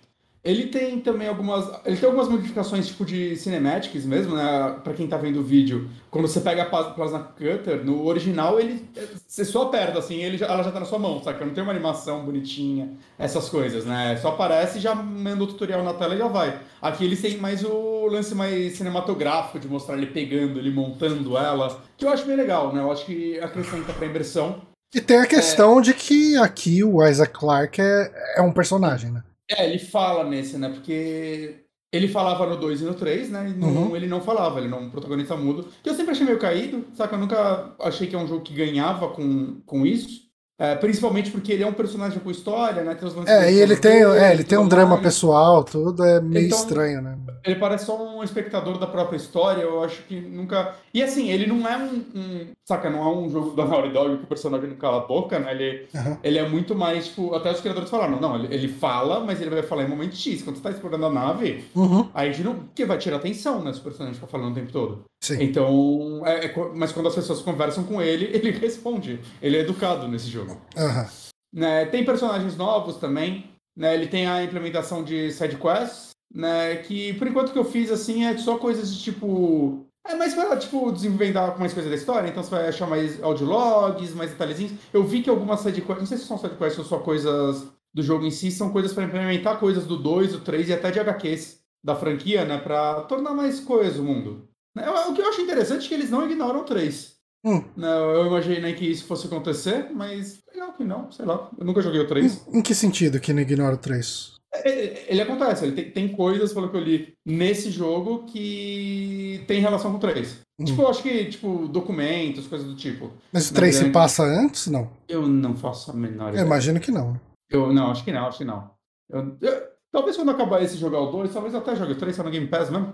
Ele tem também algumas. Ele tem algumas modificações, tipo de cinematics mesmo, né? Pra quem tá vendo o vídeo. Quando você pega a Plas- Plasma Cutter, no original, ele. Você só aperta, assim, ele ela já tá na sua mão, saca? Não tem uma animação bonitinha, essas coisas, né? Só aparece, já manda o tutorial na tela e já vai. Aqui eles têm mais o lance mais cinematográfico de mostrar ele pegando, ele montando ela, que eu acho bem legal, né? Eu acho que acrescenta pra imersão. E tem a questão de que aqui o Isaac Clarke é, é um personagem, né? É, ele fala nesse, né? Porque ele falava no 2 e no 3, né? E no Uhum. 1 ele não falava, ele não é um protagonista mudo. Que eu sempre achei meio caído, saca? Eu nunca achei que é um jogo que ganhava com, com isso. É, principalmente porque ele é um personagem com história, né? Tem os É, do e ele tem, é, ele tem um drama mais. pessoal, tudo é meio Então- estranho, né? Ele parece só um espectador da própria história, eu acho que nunca. E assim, ele não é um. um- saca, não é um jogo da Naughty Dog que o personagem não cala a boca, né? Ele, Aham. ele é muito mais, tipo, até os criadores falaram, não, ele, ele fala, mas ele vai falar em momento X. Quando você tá explorando a nave, Uhum, aí a gente não. Porque vai tirar atenção, né? Se o personagem ficar falando o tempo todo. sim. Então. é- é mas quando as pessoas conversam com ele, ele responde. Ele é educado nesse jogo. Aham. Né, tem personagens novos também, né? Ele tem a implementação de side quests, né? Que por enquanto que eu fiz assim é só coisas de tipo. É mais pra, tipo, desenvolver mais coisas da história, então você vai achar mais audiologs, mais detalhezinhos. Eu vi que algumas side quests, não sei se são side quests ou só coisas do jogo em si, são coisas pra implementar coisas do 2, do 3 e até de HQs da franquia, né? Pra tornar mais coeso o mundo. Né, O que eu acho interessante é que eles não ignoram o 3. Hum. Não, eu imaginei que isso fosse acontecer, mas legal que não, sei lá. Eu nunca joguei o 3. Em, em que sentido que não ignora o 3? Ele, ele acontece, ele tem, tem coisas, pelo que eu li, nesse jogo que tem relação com o 3. Hum. Tipo, eu acho que, tipo, documentos, coisas do tipo. Mas o Na 3 se passa antes? Não. Eu não faço a menor Eu ideia. imagino que não. Eu, não, acho que não, acho que não. Eu- eu- talvez quando acabar esse jogar o 2, talvez eu até jogue o 3, só no Game Pass mesmo.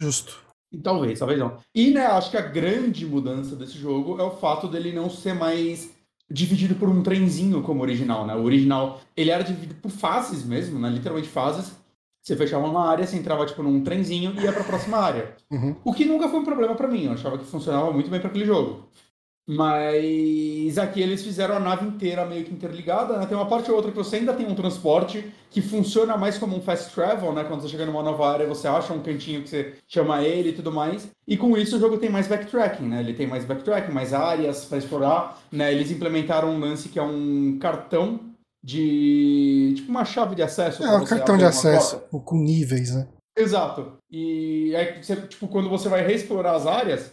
Justo. Talvez, talvez não. E, né, acho que a grande mudança desse jogo é o fato dele não ser mais dividido por um trenzinho como o original, né? O original, ele era dividido por fases mesmo, né? Literalmente fases. Você fechava uma área, você entrava, tipo, num trenzinho e ia pra próxima área. Uhum. O que nunca foi um problema pra mim, eu achava que funcionava muito bem pra aquele jogo. Mas aqui eles fizeram a nave inteira meio que interligada, né? Tem uma parte ou outra que você ainda tem um transporte que funciona mais como um fast travel, né? Quando você chega numa nova área, você acha um cantinho que você chama ele e tudo mais. E com isso o jogo tem mais backtracking, né? Ele tem mais backtracking, mais áreas pra explorar, né? Eles implementaram um lance que é um cartão de tipo uma chave de acesso. É um cartão de acesso com níveis, né? Exato. E aí, você, tipo, quando você vai reexplorar as áreas,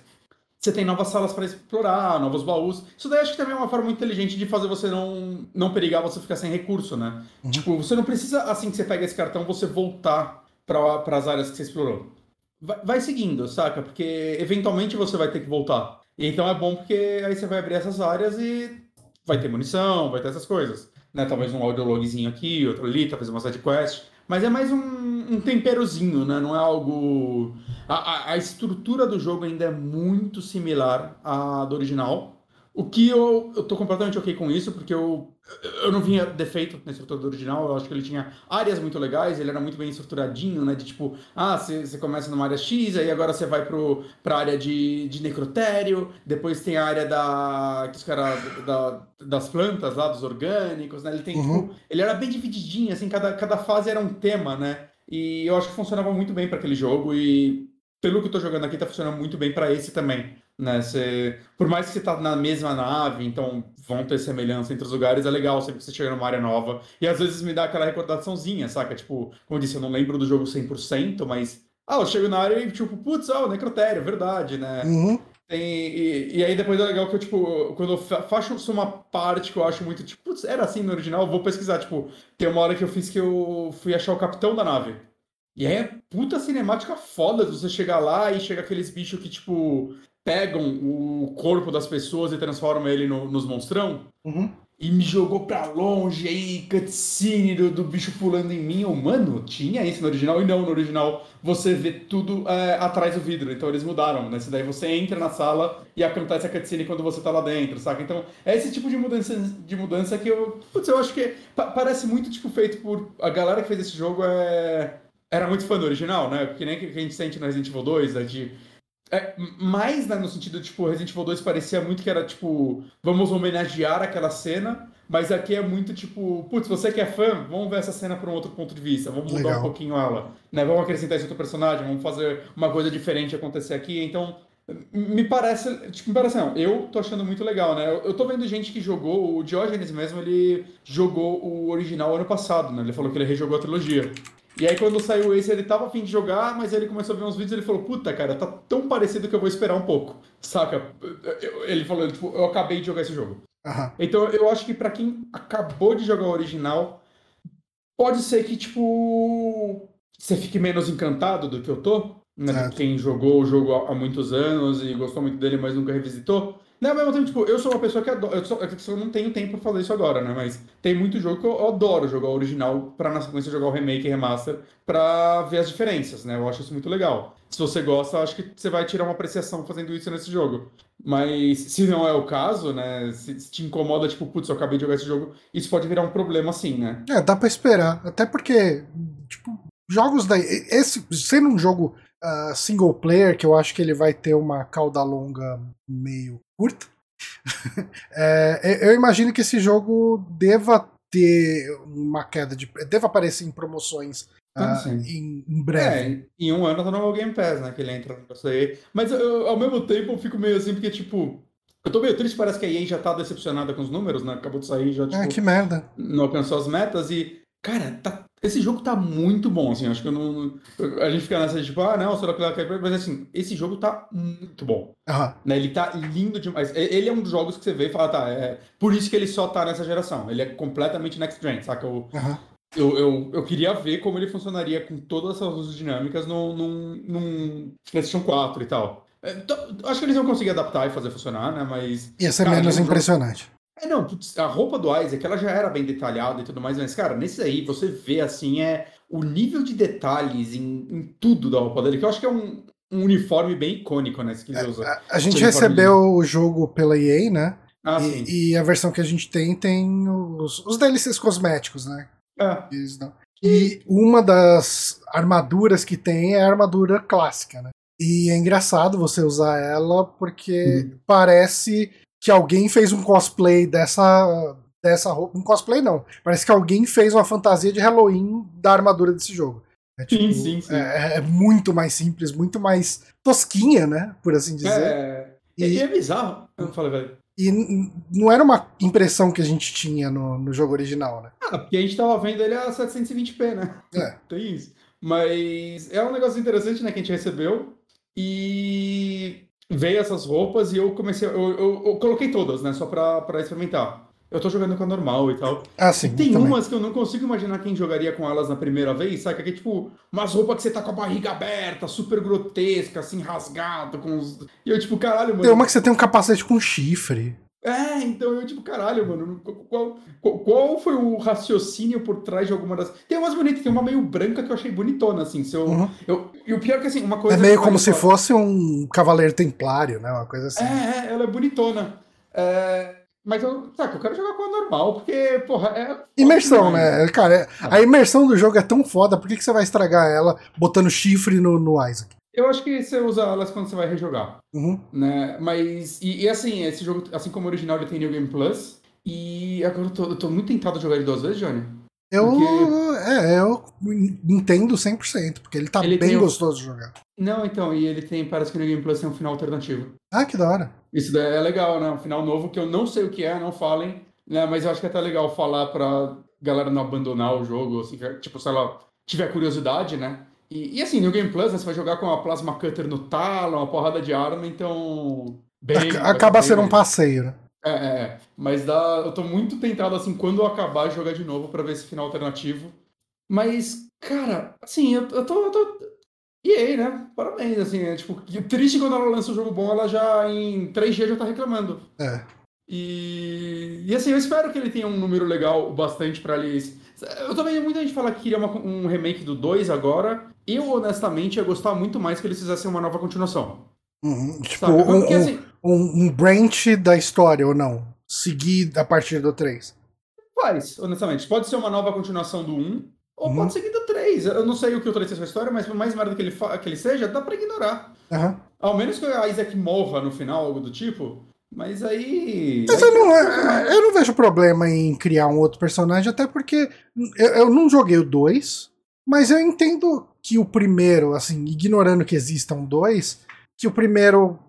você tem novas salas para explorar, novos baús. Isso daí acho que também é uma forma muito inteligente de fazer você não, não perigar você ficar sem recurso, né? Uhum. Tipo, você não precisa, assim que você pega esse cartão, você voltar para as áreas que você explorou. Vai, vai seguindo, saca? Porque eventualmente você vai ter que voltar. E então é bom porque aí você vai abrir essas áreas e vai ter munição, vai ter essas coisas. Né? Talvez um audiologzinho aqui, outro ali, talvez uma side quest. Mas é mais um, um temperozinho, né? Não é algo. A, a, a estrutura do jogo ainda é muito similar à do original. O que eu, eu tô completamente ok com isso, porque eu, eu não vinha defeito na estrutura do original, eu acho que ele tinha áreas muito legais, ele era muito bem estruturadinho, né? De tipo, ah, você começa numa área X, aí agora você vai pro, pra área de, de necrotério, depois tem a área da. que os caras. Da, das plantas lá, dos orgânicos, né? Ele tem, uhum. tipo, ele era bem divididinho, assim, cada, cada fase era um tema, né? E eu acho que funcionava muito bem para aquele jogo e pelo que eu tô jogando aqui, tá funcionando muito bem para esse também. Né? Você, por mais que você tá na mesma nave, então vão ter semelhança entre os lugares, é legal sempre que você chega numa área nova. E às vezes me dá aquela recordaçãozinha, saca? Tipo, como eu disse, eu não lembro do jogo 100%, mas. Ah, eu chego na área e, tipo, putz, ó, oh, necrotério, verdade, né? Uhum. Tem, e, e, aí depois é legal que eu, tipo, quando eu faço uma parte que eu acho muito, tipo, putz, era assim no original, eu vou pesquisar, tipo, tem uma hora que eu fiz que eu fui achar o capitão da nave. E aí é puta cinemática foda você chegar lá e chega aqueles bichos que, tipo, pegam o corpo das pessoas e transformam ele no, nos monstrão. Uhum. E me jogou pra longe, aí, cutscene do, do bicho pulando em mim. Eu, mano, tinha isso no original? E não, no original você vê tudo é, atrás do vidro. Então eles mudaram, né? Daí você entra na sala e acontece a cutscene quando você tá lá dentro, saca? Então é esse tipo de mudança, de mudança que eu. Putz, eu acho que parece muito, tipo, feito por. A galera que fez esse jogo é era muito fã do original, né? Porque nem que a gente sente no Resident Evil 2, né? De, é, mais né, no sentido, tipo, Resident Evil 2 parecia muito que era, tipo, vamos homenagear aquela cena, mas aqui é muito, tipo, putz, você que é fã, vamos ver essa cena por um outro ponto de vista, vamos mudar Legal. um pouquinho ela, né? Vamos acrescentar esse outro personagem, vamos fazer uma coisa diferente acontecer aqui, então... Me parece, tipo, me parece não, eu tô achando muito legal, né? Eu, eu tô vendo gente que jogou, o Diógenes mesmo, ele jogou o original ano passado, né? Ele falou que ele rejogou a trilogia. E aí quando saiu esse, ele tava afim de jogar, mas ele começou a ver uns vídeos e ele falou, puta, cara, tá tão parecido que eu vou esperar um pouco. Saca? Ele falou, tipo, eu acabei de jogar esse jogo. Uhum. Então eu acho que para quem acabou de jogar o original, pode ser que, tipo, você fique menos encantado do que eu tô. Né? Quem jogou o jogo há muitos anos e gostou muito dele, mas nunca revisitou. Não, ao mesmo tempo, tipo, eu sou uma pessoa que adora. Eu, só, eu não tenho tempo pra fazer isso agora, né? Mas tem muito jogo que eu adoro jogar o original pra na sequência jogar o remake e remaster pra ver as diferenças, né? Eu acho isso muito legal. Se você gosta, acho que você vai tirar uma apreciação fazendo isso nesse jogo. Mas se não é o caso, né? Se, se te incomoda, tipo, putz, eu acabei de jogar esse jogo, isso pode virar um problema sim, né? É, dá pra esperar. Até porque, tipo, jogos daí. Esse, sendo um jogo uh, single player, que eu acho que ele vai ter uma cauda longa meio curta. é, eu imagino que esse jogo deva ter uma queda de. deva aparecer em promoções ah, uh, em, em, breve. É, em um ano tá no Game Pass, né? Que ele entra no aí. Mas eu, ao mesmo tempo eu fico meio assim, porque, tipo. Eu tô meio triste, parece que a EA já tá decepcionada com os números, né? Acabou de sair, já, ah, tipo. Ah, que merda. Não alcançou as metas e. Cara, tá esse jogo tá muito bom, assim, acho que eu não. A gente fica nessa de tipo, ah, não, será que ela Mas assim, esse jogo tá muito bom. Uhum. Né? Ele tá lindo demais. Ele é um dos jogos que você vê e fala, tá, é por isso que ele só tá nessa geração. Ele é completamente next gen, saca? Eu, uhum. eu, eu, eu, queria ver como ele funcionaria com todas essas luzes dinâmicas num, num, num PlayStation 4 e tal. É, acho que eles vão conseguir adaptar e fazer funcionar, né? Mas. Ia ser cara, menos impressionante. É, não, a roupa do Isaac, ela já era bem detalhada e tudo mais, mas, cara, nesse aí você vê, assim, é o nível de detalhes em, em tudo da roupa dele, que eu acho que é um, um uniforme bem icônico, né? Se quiser usar. É, a, a gente recebeu o jogo pela EA, né? Ah, e, e, a versão que a gente tem tem os, os DLCs cosméticos, né? É. E uma das armaduras que tem é a armadura clássica, né? E é engraçado você usar ela porque uhum. parece que alguém fez um cosplay dessa dessa roupa. Um cosplay não. Parece que alguém fez uma fantasia de Halloween da armadura desse jogo. É, tipo, sim, sim, sim. É, é, muito mais simples, muito mais tosquinha, né? Por assim dizer. É, e, é bizarro. Eu não falei, velho. E não era uma impressão que a gente tinha no, no jogo original, né? Ah, porque a gente tava vendo ele a 720p, né? É. Tem isso. Mas é um negócio interessante, né, que a gente recebeu. E veio essas roupas e eu comecei. Eu, eu, eu coloquei todas, né? Só pra, pra experimentar. Eu tô jogando com a normal e tal. Ah, sim. tem também. umas que eu não consigo imaginar quem jogaria com elas na primeira vez, sabe? Que é tipo, umas roupas que você tá com a barriga aberta, super grotesca, assim, rasgado, com os. E eu, tipo, caralho, mano. Tem uma que você tem um capacete com chifre. É, então eu, tipo, caralho, mano, qual, qual, qual, foi o raciocínio por trás de alguma das. Tem umas bonitas, tem uma meio branca que eu achei bonitona, assim. Se eu, uhum. eu, e o pior é que, assim, uma coisa. É meio como se fosse um cavaleiro templário, né? Uma coisa assim. É, é ela é bonitona. É, mas eu, saca, eu quero jogar com a normal, porque, porra, é. Imersão, né? Cara, é, a imersão do jogo é tão foda, por que, que você vai estragar ela botando chifre no, no Isaac? Eu acho que você usa elas quando você vai rejogar. Uhum. Né? Mas. E, e, assim, esse jogo, assim como o original, ele tem New Game Plus. E agora eu tô, eu tô muito tentado a jogar ele duas vezes, Johnny. Eu, porque... é, eu entendo 100%, porque ele tá ele bem gostoso de jogar. Não, então, e ele tem, parece que no Game Plus tem um final alternativo. Ah, que da hora. Isso daí é legal, né? Um final novo que eu não sei o que é, não falem, né? Mas eu acho que é até legal falar pra galera não abandonar o jogo, assim, tipo, se ela tiver curiosidade, né? E, e assim, no Game Plus, né, você vai jogar com uma Plasma Cutter no talo, uma porrada de arma, então. Bem, Acaba sendo um passeio, né? É, é, é, mas dá, eu tô muito tentado, assim, quando eu acabar, jogar de novo para ver esse final alternativo. Mas, cara, assim, eu, eu tô. Eu tô... E aí, né? Parabéns, assim, é tipo, triste quando ela lança um jogo bom, ela já em três dias já tá reclamando. É. E, e assim, eu espero que ele tenha um número legal bastante para eles. Eu também, muita gente fala que queria uma, um remake do 2 agora. Eu, honestamente, ia gostar muito mais que eles fizessem uma nova continuação. Uhum. Tipo, um, Porque, assim, um, um branch da história, ou não? Seguir a partir do 3. Faz, honestamente. Pode ser uma nova continuação do 1, ou uhum. pode seguir do 3. Eu não sei o que o 3 fez com a história, mas por mais merda que ele, que ele seja, dá pra ignorar. Uhum. Ao menos que a Isaac morra no final, algo do tipo. Mas aí. Mas aí... Eu, não, é, eu não vejo problema em criar um outro personagem, até porque eu, eu não joguei o 2, mas eu entendo que o primeiro, assim, ignorando que existam dois, que o primeiro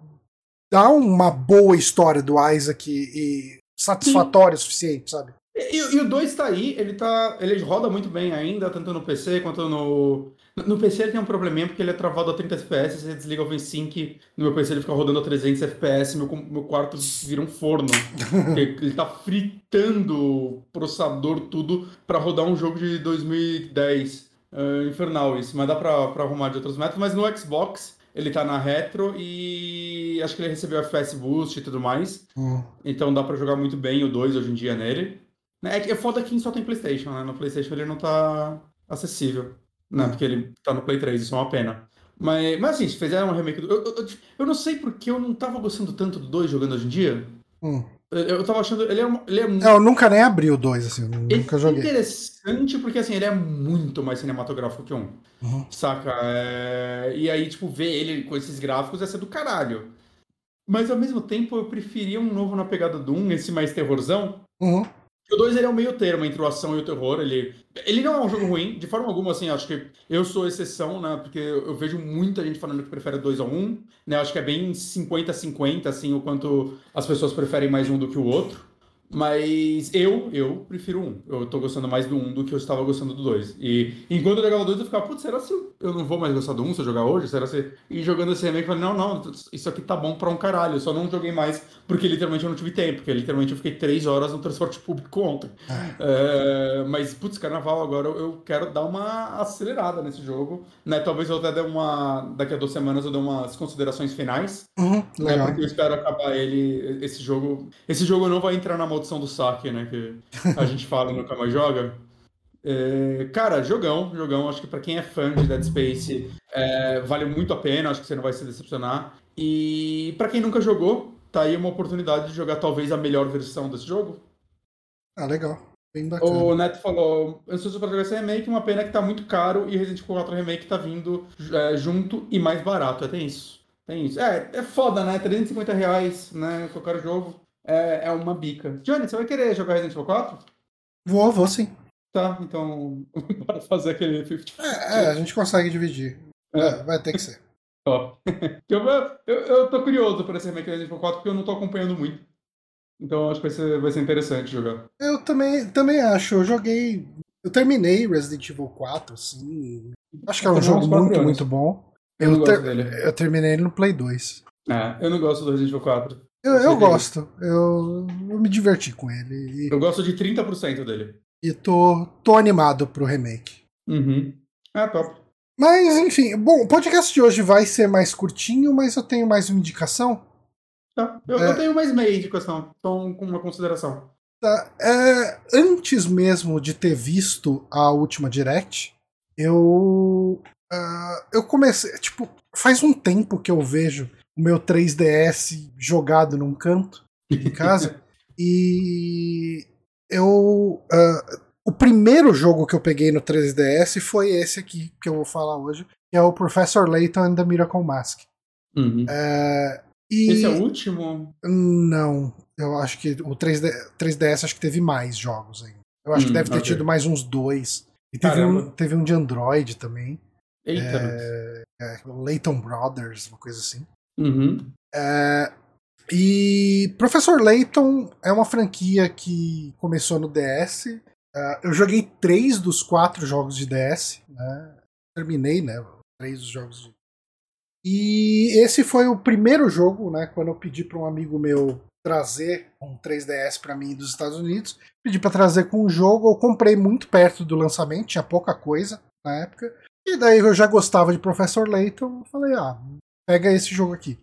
dá uma boa história do Isaac e satisfatória o suficiente, sabe? E, e, o 2 tá aí, ele tá. Ele roda muito bem ainda, tanto no PC quanto no. No PC ele tem um probleminha porque ele é travado a 30 FPS, você desliga o VSync, no meu PC ele fica rodando a 300 FPS, meu, meu quarto vira um forno. ele tá fritando o processador tudo para rodar um jogo de 2010. Uh, infernal isso, mas dá pra, pra arrumar de outros métodos. Mas no Xbox ele tá na retro e acho que ele recebeu FPS Boost e tudo mais. Hum. Então dá para jogar muito bem o 2 hoje em dia nele. É, é foda que só tem PlayStation, né? No PlayStation ele não tá acessível, Hum. Porque ele tá no Play 3, isso é uma pena. Mas, mas assim, se fizer um remake do. Eu, eu, eu, não sei porque eu não tava gostando tanto do 2 jogando hoje em dia. Hum. Eu tava achando. Ele é, ele é muito... Eu nunca nem abri o 2, assim, nunca joguei. É interessante porque, assim, ele é muito mais cinematográfico que um. Uhum. Saca? É... E aí, tipo, ver ele com esses gráficos ia ser do caralho. Mas ao mesmo tempo eu preferia um novo na pegada do 1, esse mais terrorzão. Uhum. O 2 ele é o meio termo entre a ação e o terror. Ele, ele não é um jogo ruim, de forma alguma, assim, acho que eu sou exceção, né? Porque eu vejo muita gente falando que prefere 2 a 1, um, né? Acho que é bem 50-50, assim, o quanto as pessoas preferem mais um do que o outro. Mas eu, eu prefiro um. Eu tô gostando mais do um do que eu estava gostando do dois. E enquanto eu jogava o dois, eu ficava, putz, será se eu não vou mais gostar do um se eu jogar hoje? Será se. E jogando esse remake, eu falei, não, não, isso aqui tá bom pra um caralho. Eu só não joguei mais porque literalmente eu não tive tempo. Porque literalmente eu fiquei três horas no transporte público ontem. É, mas, putz, carnaval agora eu quero dar uma acelerada nesse jogo. Né? Talvez eu até dê uma. Daqui a duas semanas eu dê umas considerações finais. Uhum, né? Porque eu espero acabar ele. Esse jogo. Esse jogo não vai entrar na maldição do saque, né? Que a gente fala no Nunca Mais Joga. É, cara, jogão, jogão. Acho que para quem é fã de Dead Space, é, vale muito a pena. Acho que você não vai se decepcionar. E para quem nunca jogou, tá aí uma oportunidade de jogar talvez a melhor versão desse jogo. Ah, legal. Bem bacana. O Neto falou, ansioso para jogar esse remake, uma pena que tá muito caro e Resident Evil 4 Remake tá vindo é, junto e mais barato. É, tem isso. Tem isso. É, é foda, né? 350 reais, né? Qualquer jogo é, é uma bica. Johnny, você vai querer jogar Resident Evil 4? Vou, vou sim. Tá, então bora fazer aquele 50 é, é, a gente consegue dividir. É. é vai ter que ser. Ó. eu, eu, eu tô curioso por esse remake Resident Evil 4 porque eu não tô acompanhando muito. Então acho que vai ser, vai ser interessante jogar. Eu também, também acho. Eu joguei. Eu terminei Resident Evil 4, assim. Acho que é um jogo muito, anos. muito bom. Eu, eu, ter, eu terminei ele no Play 2. É, eu não gosto do Resident Evil 4. Eu, eu gosto. Eu, eu, me diverti com ele. E, eu gosto de 30% dele. E tô, tô animado pro remake. Uhum. É, top. Mas, enfim, bom, o podcast de hoje vai ser mais curtinho, mas eu tenho mais uma indicação. Tá. Eu, é... eu tenho mais meia indicação, então com uma consideração. Tá. É, antes mesmo de ter visto a última Direct, eu. Uh, eu comecei. Tipo, faz um tempo que eu vejo o meu 3DS jogado num canto. em casa. e eu. Uh, o primeiro jogo que eu peguei no 3DS foi esse aqui que eu vou falar hoje, que é o Professor Layton and the Miracle Mask. Uhum. É, e... Esse é o último? Não. Eu acho que o 3D, 3DS acho que teve mais jogos ainda. Eu acho hum, que deve ter okay. tido mais uns dois. E teve um, teve um de Android também. Eita. É, é, Layton Brothers, uma coisa assim. Uhum. É, e Professor Layton é uma franquia que começou no DS. É, eu joguei três dos quatro jogos de DS. Né? Terminei, né? Três dos jogos de e esse foi o primeiro jogo, né? Quando eu pedi para um amigo meu trazer um 3DS para mim dos Estados Unidos, pedi para trazer com o jogo. Eu comprei muito perto do lançamento, tinha pouca coisa na época. E daí eu já gostava de Professor Layton, falei, ah, pega esse jogo aqui.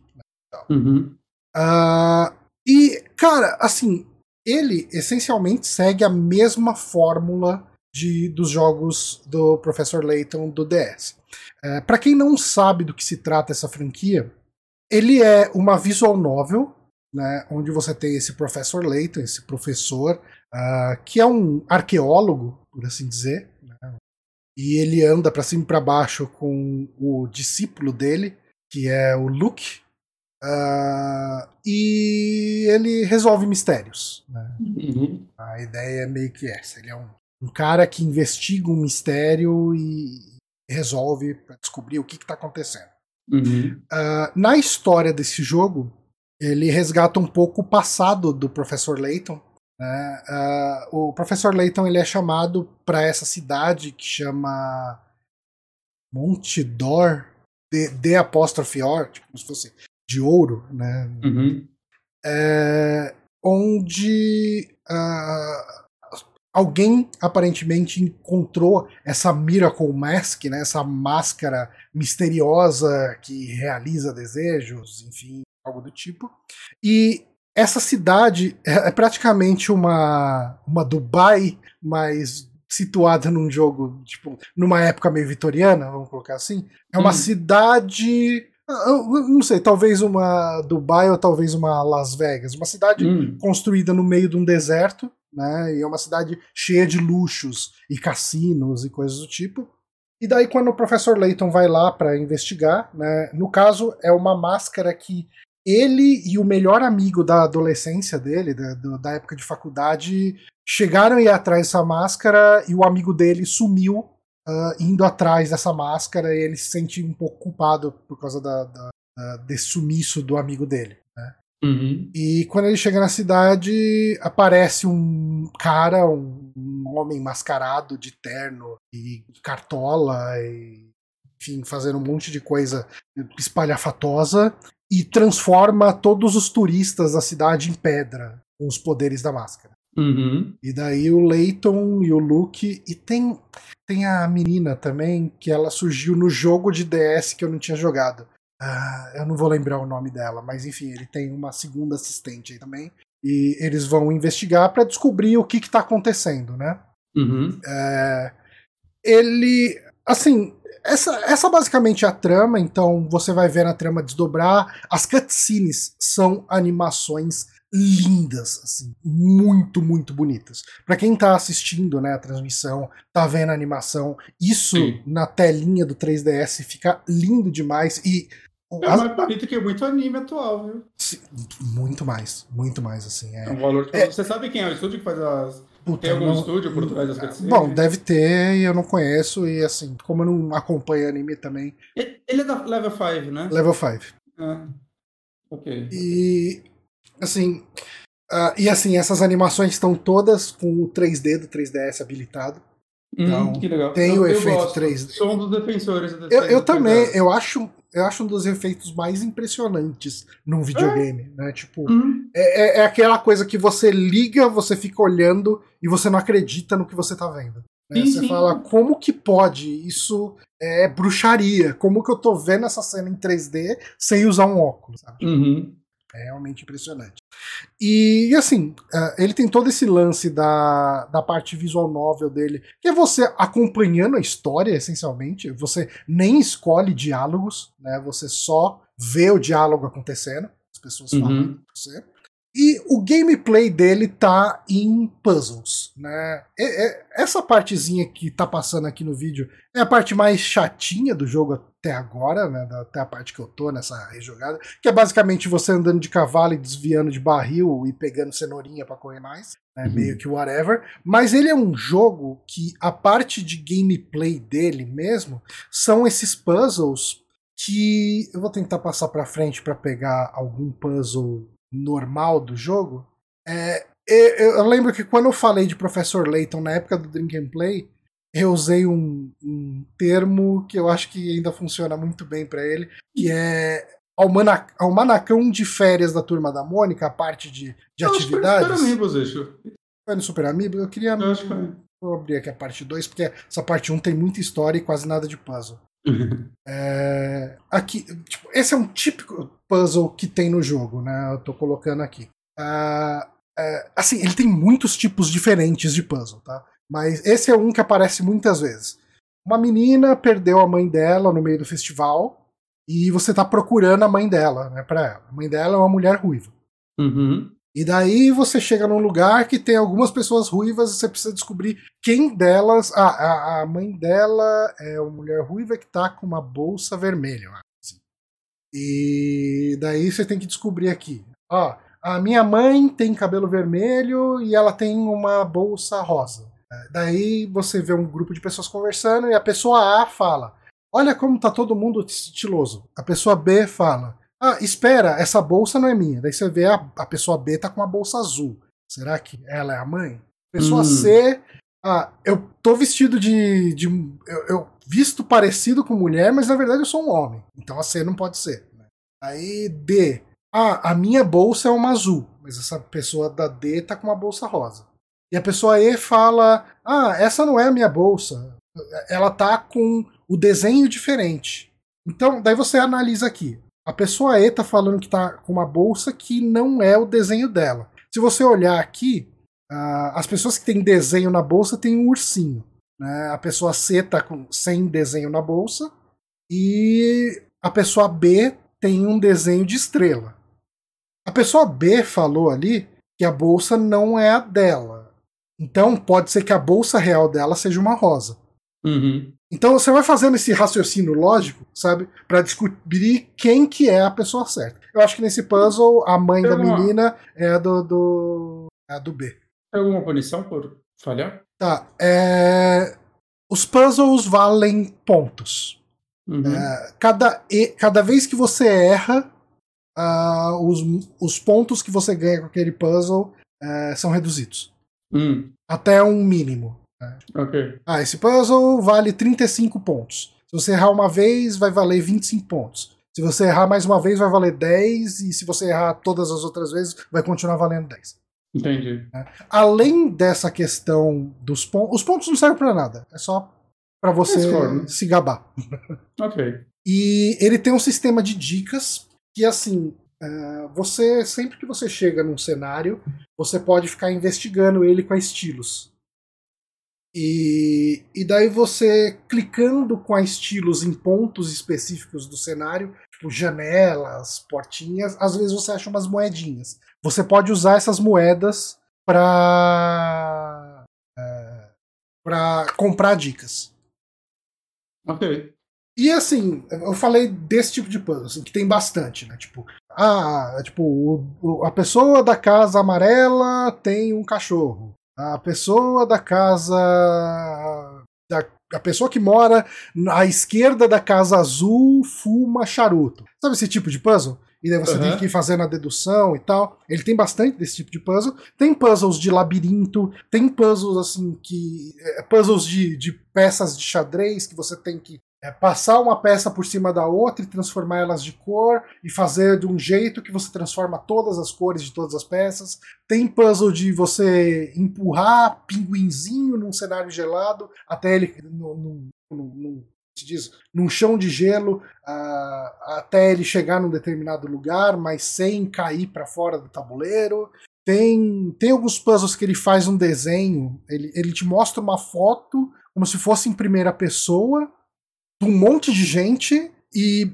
Uhum. Uh, e, cara, assim, ele essencialmente segue a mesma fórmula de, dos jogos do Professor Layton do DS. É, para quem não sabe do que se trata essa franquia, ele é uma visual novel, né, onde você tem esse Professor Layton, esse professor, uh, que é um arqueólogo, por assim dizer, né, e ele anda para cima e para baixo com o discípulo dele, que é o Luke, uh, e ele resolve mistérios. Né. Uhum. A ideia é meio que essa. Ele é um, um cara que investiga um mistério e, resolve para descobrir o que está acontecendo. Uhum. Uh, na história desse jogo, ele resgata um pouco o passado do Professor Layton. Né? Uh, o Professor Layton ele é chamado para essa cidade que chama Monte Dor, de, de apóstrofe Or, tipo, como se fosse de ouro, né? Uhum. É, onde uh, alguém aparentemente encontrou essa Miracle Mask, né, essa máscara misteriosa que realiza desejos, enfim, algo do tipo. E essa cidade é, é praticamente uma, uma Dubai, mas situada num jogo, tipo, numa época meio vitoriana, vamos colocar assim. É uma hum. cidade não sei, talvez uma Dubai ou talvez uma Las Vegas. Uma cidade hum. construída no meio de um deserto, né? E é uma cidade cheia de luxos e cassinos e coisas do tipo. E daí quando o professor Layton vai lá para investigar, né? No caso é uma máscara que ele e o melhor amigo da adolescência dele, da, da época de faculdade, chegaram a ir atrás dessa máscara e o amigo dele sumiu uh, indo atrás dessa máscara e ele se sente um pouco culpado por causa da, da, da desse sumiço do amigo dele. Né? Uhum. E quando ele chega na cidade, aparece um cara, um, um homem mascarado de terno e cartola, e, enfim, fazendo um monte de coisa espalhafatosa, e transforma todos os turistas da cidade em pedra com os poderes da máscara. Uhum. E daí o Leighton e o Luke. E tem, tem a menina também, que ela surgiu no jogo de DS que eu não tinha jogado. Uh, eu não vou lembrar o nome dela, mas enfim, ele tem uma segunda assistente aí também. E eles vão investigar para descobrir o que está acontecendo, né? Uhum. É, ele. Assim, essa, essa basicamente é a trama, então você vai ver na trama desdobrar. As cutscenes são animações lindas, assim, muito, muito bonitas. Para quem tá assistindo, né, a transmissão, tá vendo a animação, isso Sim. na telinha do 3DS fica lindo demais e é mais bonito que muito anime atual, viu? Sim, muito mais, muito mais, assim. É, é um valor. É, você sabe quem é o estúdio que faz as. Puta, Tem algum não, estúdio por trás das cutscenes? Bom, deve ter e eu não conheço, e assim, como eu não acompanho anime também. Ele é da Level 5, né? Level 5. Ah, ok. E Assim, uh, e assim, essas animações estão todas com o 3D do 3DS habilitado. Hum, então, legal. tem eu, o efeito gosto. 3D. Sou um dos defensores desse Eu, eu também, eu acho, eu acho um dos efeitos mais impressionantes num videogame, é. né? Tipo, uhum. é, é, é, aquela coisa que você liga, você fica olhando e você não acredita no que você tá vendo. Né? Sim, você sim. fala, como que pode? Isso é bruxaria. Como que eu tô vendo essa cena em 3D sem usar um óculos? Uhum. É realmente impressionante. E, assim, uh, ele tem todo esse lance da, da parte visual novel dele, que é você acompanhando a história, essencialmente. Você nem escolhe diálogos, né? Você só vê o diálogo acontecendo, as pessoas uhum. falando com você. E o gameplay dele tá em puzzles, né? É, é, essa partezinha que tá passando aqui no vídeo é a parte mais chatinha do jogo até agora, né? Até a parte que eu tô nessa rejogada, que é basicamente você andando de cavalo e desviando de barril e pegando cenourinha para correr mais, né? Uhum. Meio que whatever. Mas ele é um jogo que a parte de gameplay dele mesmo são esses puzzles que eu vou tentar passar para frente para pegar algum puzzle normal do jogo. É, eu lembro que quando eu falei de Professor Layton na época do Drink and Play, eu usei um, um termo que eu acho que ainda funciona muito bem para ele, que é almanac, almanacão de férias da turma da Mônica, a parte de, de eu atividades. Foi no Super Amigos, isso. Foi no Super Amigos? Eu queria. Eu acho que foi. Vou abrir aqui a parte 2, porque essa parte 1 um tem muita história e quase nada de puzzle. é, aqui, tipo, esse é um típico puzzle que tem no jogo, né? Eu tô colocando aqui. Uh, uh, assim, ele tem muitos tipos diferentes de puzzle, tá? Mas esse é um que aparece muitas vezes. Uma menina perdeu a mãe dela no meio do festival e você tá procurando a mãe dela, né, pra ela. A mãe dela é uma mulher ruiva. Uhum. E daí você chega num lugar que tem algumas pessoas ruivas e você precisa descobrir quem delas. Ah, a, a mãe dela é uma mulher ruiva que tá com uma bolsa vermelha. Assim. E daí você tem que descobrir aqui. Ó, a minha mãe tem cabelo vermelho e ela tem uma bolsa rosa. Daí você vê um grupo de pessoas conversando e a pessoa A fala: Olha como tá todo mundo estiloso. A pessoa B fala: ah, espera, essa bolsa não é minha. Daí você vê a, a pessoa B tá com uma bolsa azul. Será que ela é a mãe? Pessoa hum. C, ah, eu tô vestido de. de eu, eu, visto parecido com mulher, mas na verdade eu sou um homem. Então a C não pode ser. Né? Aí D. Ah, a minha bolsa é uma azul, mas essa pessoa da D tá com uma bolsa rosa. E a pessoa E fala: Ah, essa não é a minha bolsa. Ela tá com o desenho diferente. Então, daí você analisa aqui. A pessoa E tá falando que tá com uma bolsa que não é o desenho dela. Se você olhar aqui, as pessoas que têm desenho na bolsa têm um ursinho. Né? A pessoa C tá com, sem desenho na bolsa. E a pessoa B tem um desenho de estrela. A pessoa B falou ali que a bolsa não é a dela. Então pode ser que a bolsa real dela seja uma rosa. Uhum. Então você vai fazendo esse raciocínio lógico, sabe, para descobrir quem que é a pessoa certa. Eu acho que nesse puzzle a mãe Tem da uma... menina é a do, do é do B. Tem alguma punição por falhar? Tá. É... Os puzzles valem pontos. Uhum. É, cada, e, cada vez que você erra, uh, os, os pontos que você ganha com aquele puzzle uh, são reduzidos. Uhum. Até um mínimo. Ok. Ah, esse puzzle vale 35 pontos. Se você errar uma vez, vai valer 25 pontos. Se você errar mais uma vez, vai valer 10. E se você errar todas as outras vezes, vai continuar valendo 10. Entendi. É. Além dessa questão dos pontos, os pontos não servem para nada. É só para você é se gabar. Ok. E ele tem um sistema de dicas que, assim, você sempre que você chega num cenário, você pode ficar investigando ele com estilos. E, e daí você clicando com a estilos em pontos específicos do cenário, tipo janelas, portinhas, às vezes você acha umas moedinhas. Você pode usar essas moedas para é, para comprar dicas. Ok. E assim, eu falei desse tipo de puzzle, assim, que tem bastante, né? Tipo, ah, tipo, o, a pessoa da casa amarela tem um cachorro. A pessoa da casa. Da, a pessoa que mora à esquerda da casa azul fuma charuto. Sabe esse tipo de puzzle? E daí você uhum. tem que ir fazendo a dedução e tal. Ele tem bastante desse tipo de puzzle. Tem puzzles de labirinto, tem puzzles assim que. É, puzzles de, de peças de xadrez que você tem que é passar uma peça por cima da outra e transformar elas de cor e fazer de um jeito que você transforma todas as cores de todas as peças. Tem puzzle de você empurrar pinguinzinho num cenário gelado até ele num, num, num, diz, num chão de gelo uh, até ele chegar num determinado lugar, mas sem cair para fora do tabuleiro. Tem, tem alguns puzzles que ele faz um desenho, ele, ele te mostra uma foto como se fosse em primeira pessoa um monte de gente e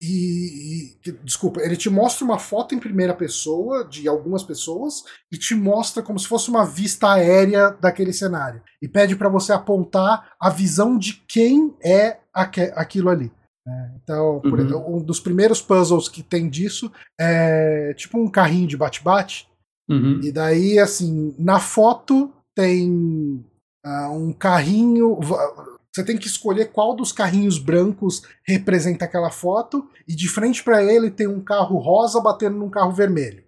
e, e, desculpa, ele te mostra uma foto em primeira pessoa de algumas pessoas e te mostra como se fosse uma vista aérea daquele cenário e pede para você apontar a visão de quem é aquilo ali. Né? Então, uhum. um dos primeiros puzzles que tem disso é tipo um carrinho de bate-bate. Uhum. E daí, assim, na foto tem uh, um carrinho. Você tem que escolher qual dos carrinhos brancos representa aquela foto, e de frente para ele tem um carro rosa batendo num carro vermelho.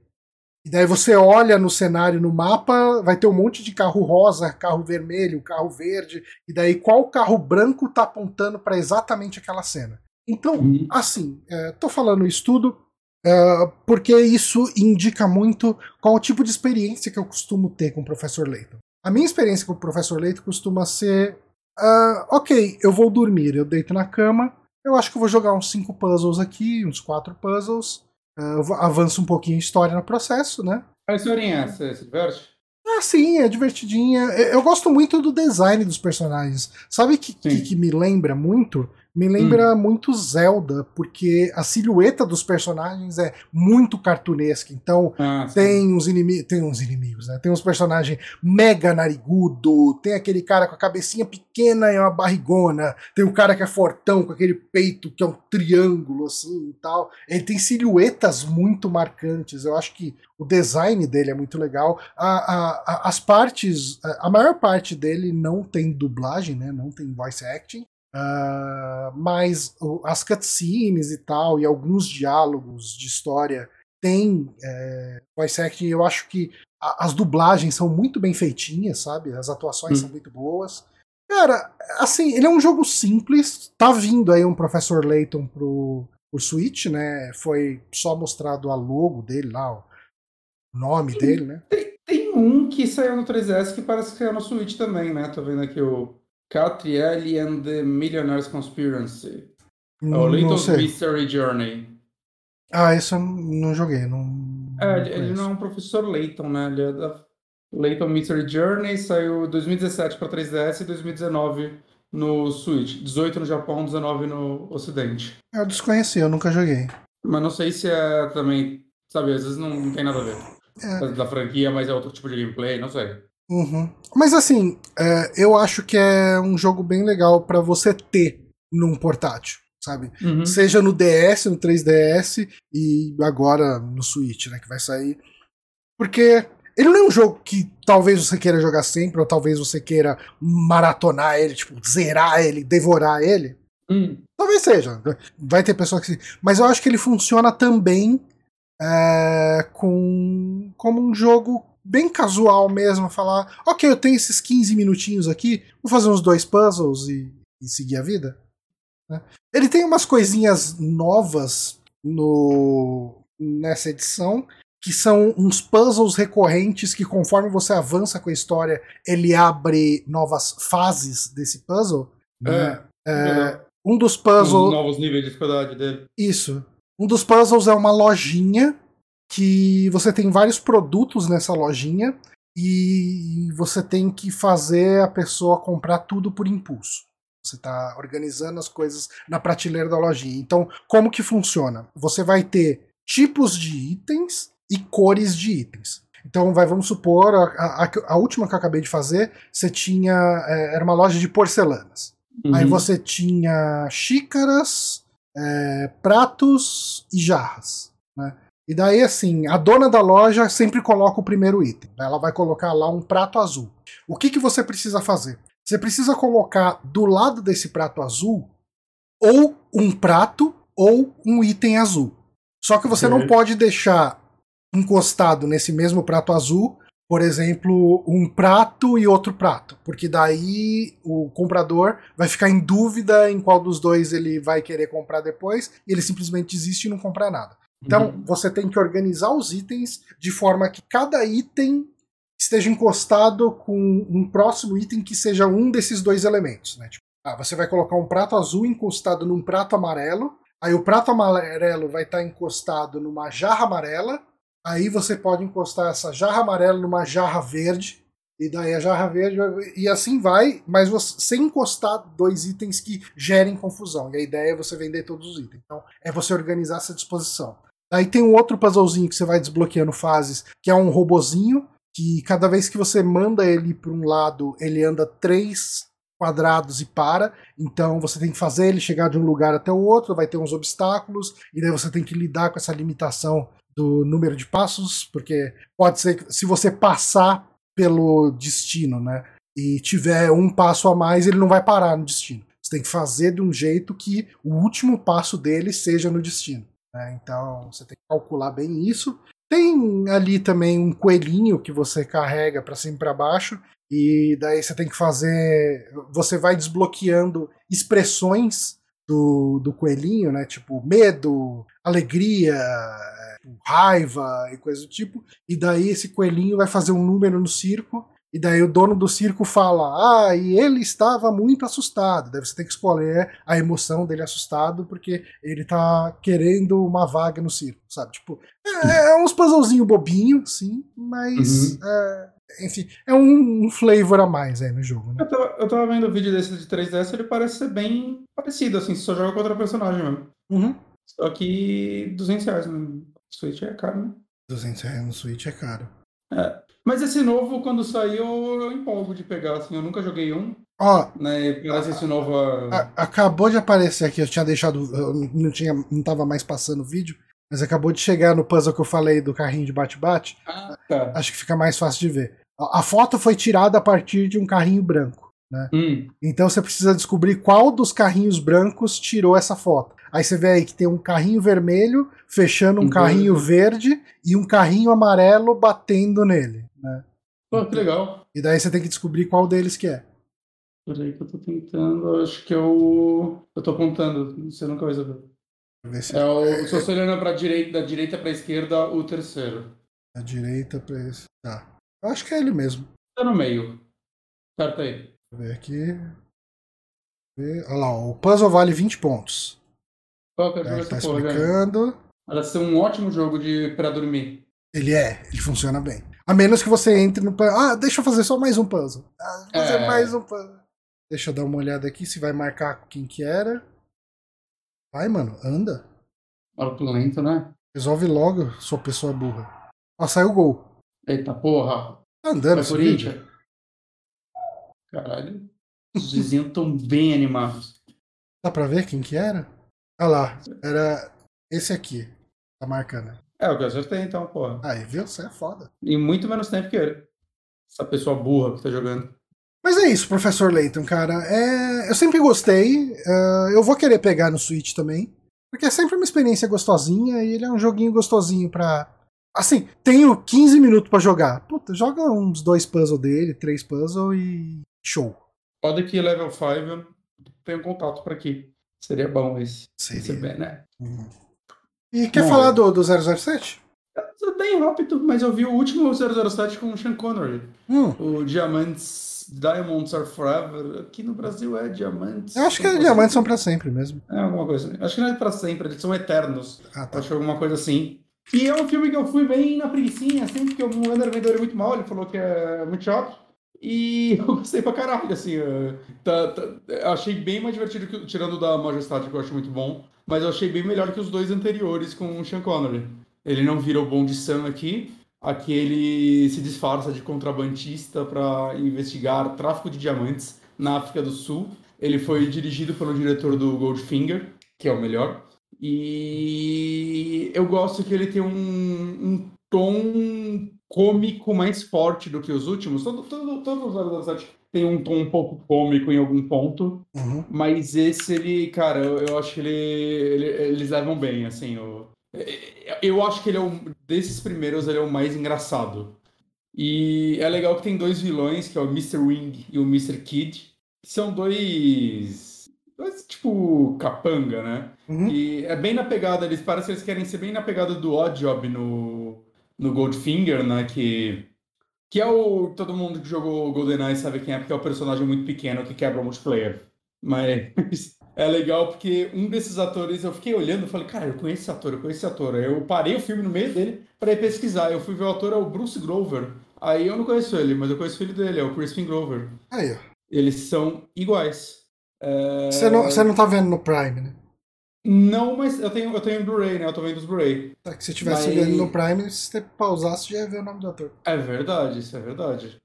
E daí você olha no cenário, no mapa, vai ter um monte de carro rosa, carro vermelho, carro verde, e daí qual carro branco tá apontando para exatamente aquela cena. Então, assim, é, tô falando isso tudo é, porque isso indica muito qual o tipo de experiência que eu costumo ter com o professor Layton. A minha experiência com o professor Layton costuma ser Uh, ok, eu vou dormir, eu deito na cama, eu acho que eu vou jogar uns cinco puzzles aqui, uns quatro puzzles, uh, avanço um pouquinho a história no processo, né? A historinha, você se diverte? Ah, sim, é divertidinha. Eu gosto muito do design dos personagens. Sabe que, que, que, me lembra muito? Me lembra hum. muito Zelda, porque a silhueta dos personagens é muito cartunesca. Então, ah, tem uns inimigos. Tem uns inimigos, né? Tem uns personagens mega narigudo, tem aquele cara com a cabecinha pequena e uma barrigona, tem o cara que é fortão, com aquele peito que é um triângulo, assim e tal. Ele tem silhuetas muito marcantes. Eu acho que o design dele é muito legal. A, a, a, as partes, a maior parte dele não tem dublagem, né? Não tem voice acting. Uh, mas as cutscenes e tal, e alguns diálogos de história tem é, voice acting. Eu acho que a, as dublagens são muito bem feitinhas, sabe? As atuações hum. são muito boas. Cara, assim, ele é um jogo simples. Tá vindo aí um Professor Layton pro, pro Switch, né? Foi só mostrado a logo dele lá, o nome tem, dele, né? Tem, tem, um que saiu no 3DS que parece que saiu no Switch também, né? Tô vendo aqui o Catrielli and the Millionaire's Conspiracy. É o Layton's Mystery Journey. Ah, isso eu não joguei. Não, é, não ele não é um professor Layton, né? Ele é da Layton Mystery Journey, saiu 2017 para 3DS e 2019 no Switch. 18 no Japão, 19 no Ocidente. Eu desconheci, eu nunca joguei. Mas não sei se é também. Sabe, às vezes não, não tem nada a ver. É. Da franquia, mas é outro tipo de gameplay, não sei. Uhum. Mas assim, é, eu acho que é um jogo bem legal para você ter num portátil, sabe? Uhum. Seja no DS, no 3DS e agora no Switch, né, que vai sair. Porque ele não é um jogo que talvez você queira jogar sempre, ou talvez você queira maratonar ele, tipo, zerar ele, devorar ele. Hum. Talvez seja. Vai ter pessoas que. Mas eu acho que ele funciona também é, com como um jogo bem casual mesmo, falar, ok, eu tenho esses 15 minutinhos aqui, vou fazer uns dois puzzles e, e seguir a vida. Né? Ele tem umas coisinhas novas no nessa edição, que são uns puzzles recorrentes que conforme você avança com a história, ele abre novas fases desse puzzle. Né? É, é, um dos puzzles. novos níveis de dificuldade dele. Isso. Um dos puzzles é uma lojinha que você tem vários produtos nessa lojinha e você tem que fazer a pessoa comprar tudo por impulso. Você está organizando as coisas na prateleira da lojinha. Então, como que funciona? Você vai ter tipos de itens e cores de itens. Então, vai, vamos supor, a, a, a última que eu acabei de fazer, você tinha. É, era uma loja de porcelanas. Uhum. Aí você tinha xícaras, é, pratos e jarras. Né? E daí, assim, a dona da loja sempre coloca o primeiro item. Ela vai colocar lá um prato azul. O que, que você precisa fazer? Você precisa colocar do lado desse prato azul ou um prato ou um item azul. Só que você não pode deixar encostado nesse mesmo prato azul, por exemplo, um prato e outro prato, porque daí o comprador vai ficar em dúvida em qual dos dois ele vai querer comprar depois e ele simplesmente desiste e não compra nada. Então, uhum. você tem que organizar os itens de forma que cada item esteja encostado com um próximo item que seja um desses dois elementos. Né? Tipo, ah, você vai colocar um prato azul encostado num prato amarelo, aí o prato amarelo vai estar encostado numa jarra amarela, aí você pode encostar essa jarra amarela numa jarra verde, e daí a jarra verde, e assim vai, mas você, sem encostar dois itens que gerem confusão. E a ideia é você vender todos os itens. Então, é você organizar essa disposição. Aí tem um outro puzzlezinho que você vai desbloqueando fases, que é um robozinho, que cada vez que você manda ele para um lado, ele anda três quadrados e para. Então você tem que fazer ele chegar de um lugar até o outro, vai ter uns obstáculos, e daí você tem que lidar com essa limitação do número de passos, porque pode ser que se você passar pelo destino, né, e tiver um passo a mais, ele não vai parar no destino. Você tem que fazer de um jeito que o último passo dele seja no destino. Né? Então você tem que calcular bem isso. Tem ali também um coelhinho que você carrega para cima e para baixo, e daí você tem que fazer. Você vai desbloqueando expressões do, do coelhinho, né? Tipo medo, alegria, raiva e coisa do tipo. E daí esse coelhinho vai fazer um número no circo. E daí o dono do circo fala: Ah, e ele estava muito assustado. Deve você ter que escolher a emoção dele assustado, porque ele tá querendo uma vaga no circo, sabe? Tipo, é, é uns puzzlezinho bobinho, sim, mas. Uhum. É, enfim, é um, um, flavor a mais aí no jogo. Né? Eu, tava, eu tava vendo o vídeo desse de 3DS, ele parece ser bem parecido, assim, só joga contra personagem mesmo. Uhum. Só que 200 reais no Switch é caro, né? 200 reais no Switch é caro. É. Mas esse novo, quando saiu, eu empolgo de pegar, assim, eu nunca joguei um. Ó, né, parece esse novo... A, acabou de aparecer aqui, eu tinha deixado, eu não tinha, não tava mais passando o vídeo, mas acabou de chegar no puzzle que eu falei do carrinho de bate-bate. Ah, tá. Acho que fica mais fácil de ver. A foto foi tirada a partir de um carrinho branco. Né? Hum. Então você precisa descobrir qual dos carrinhos brancos tirou essa foto. Aí você vê aí que tem um carrinho vermelho fechando um uhum. carrinho verde e um carrinho amarelo batendo nele. Né? Pô, que legal. E daí você tem que descobrir qual deles que é. Peraí que eu tô tentando, acho que é o. Eu tô apontando, você nunca vai saber. Se... É o. Se você olhando pra direita, da direita pra esquerda, o terceiro. Da direita pra esse. Tá. Eu acho que é ele mesmo. Tá no meio. Certo aí. Ver aqui. Olha lá, o puzzle vale 20 pontos. Que é tá explicando. Parece ser um ótimo jogo de para dormir. Ele é, ele funciona bem. A menos que você entre no. Ah, deixa eu fazer só mais um puzzle. Ah, fazer é... mais um puzzle. Deixa eu dar uma olhada aqui se vai marcar quem que era. Vai, mano, anda. Olha lento, né? Resolve logo, sua pessoa burra. Ó, saiu o gol. Eita porra. Tá andando vídeo? Caralho. Os vizinhos estão bem animados. Dá pra ver quem que era? Olha lá, era esse aqui. Tá marcando. É, o que eu acertei então, porra. Aí, viu? Você é foda. Em muito menos tempo que ele. Essa pessoa burra que tá jogando. Mas é isso, professor Layton, cara. É... Eu sempre gostei. Uh, eu vou querer pegar no Switch também. Porque é sempre uma experiência gostosinha e ele é um joguinho gostosinho pra, Assim, tenho 15 minutos para jogar. Puta, joga uns dois puzzles dele, três puzzles e show. Pode que level 5 eu tenho contato para aqui. Seria bom esse. Seria. Bem, né? Uhum. E quer bom, falar do, do 007? É bem rápido, mas eu vi o último 007 com o Sean Connery. Hum. O Diamantes Diamonds Are Forever. Aqui no Brasil é Diamantes. Eu acho que é Diamantes são para sempre mesmo. É alguma coisa assim. Acho que não é para sempre, eles são eternos. Ah, tá. Acho que é alguma coisa assim. E é um filme que eu fui bem na preguicinha, assim, porque o Wander vendeu ele muito mal, ele falou que é muito chato. E eu gostei pra caralho, assim. Tá, tá, achei bem mais divertido, que, tirando da Majestade, que eu acho muito bom. Mas eu achei bem melhor que os dois anteriores com o Sean Connery. Ele não vira o Bom de Sam aqui. Aqui ele se disfarça de contrabandista para investigar tráfico de diamantes na África do Sul. Ele foi dirigido pelo diretor do Goldfinger, que é o melhor. E eu gosto que ele tem um, um tom cômico mais forte do que os últimos. Todo, todo, todos os 007 tem um tom um pouco cômico em algum ponto, uhum. mas esse ele, cara, eu, eu acho que ele, ele, eles levam bem, assim. Eu, eu acho que ele é o, desses primeiros ele é o mais engraçado. E é legal que tem dois vilões, que é o Mr. Wing e o Mr. Kid, que são dois tipo capanga, né? Uhum. E é bem na pegada, eles parecem que eles querem ser bem na pegada do Odd Job no, no Goldfinger, né? Que, que é o. Todo mundo que jogou GoldenEye sabe quem é, porque é o personagem muito pequeno que quebra o multiplayer. Mas é legal porque um desses atores, eu fiquei olhando e falei, cara, eu conheço esse ator, eu conheço esse ator. Eu parei o filme no meio dele para ir pesquisar. Eu fui ver o ator, é o Bruce Grover, Aí eu não conheço ele, mas eu conheço o filho dele, é o Crispin Glover. Aí, ó. Eles são iguais. É... Você não, você não tá vendo no Prime, né? Não, mas eu tenho, eu tenho Blu-ray, né? Eu tô vendo os Blu-ray. Tá, que se tivesse Mas- vendo no Prime, se você pausasse, já ia ver o nome do ator. É verdade, isso é verdade.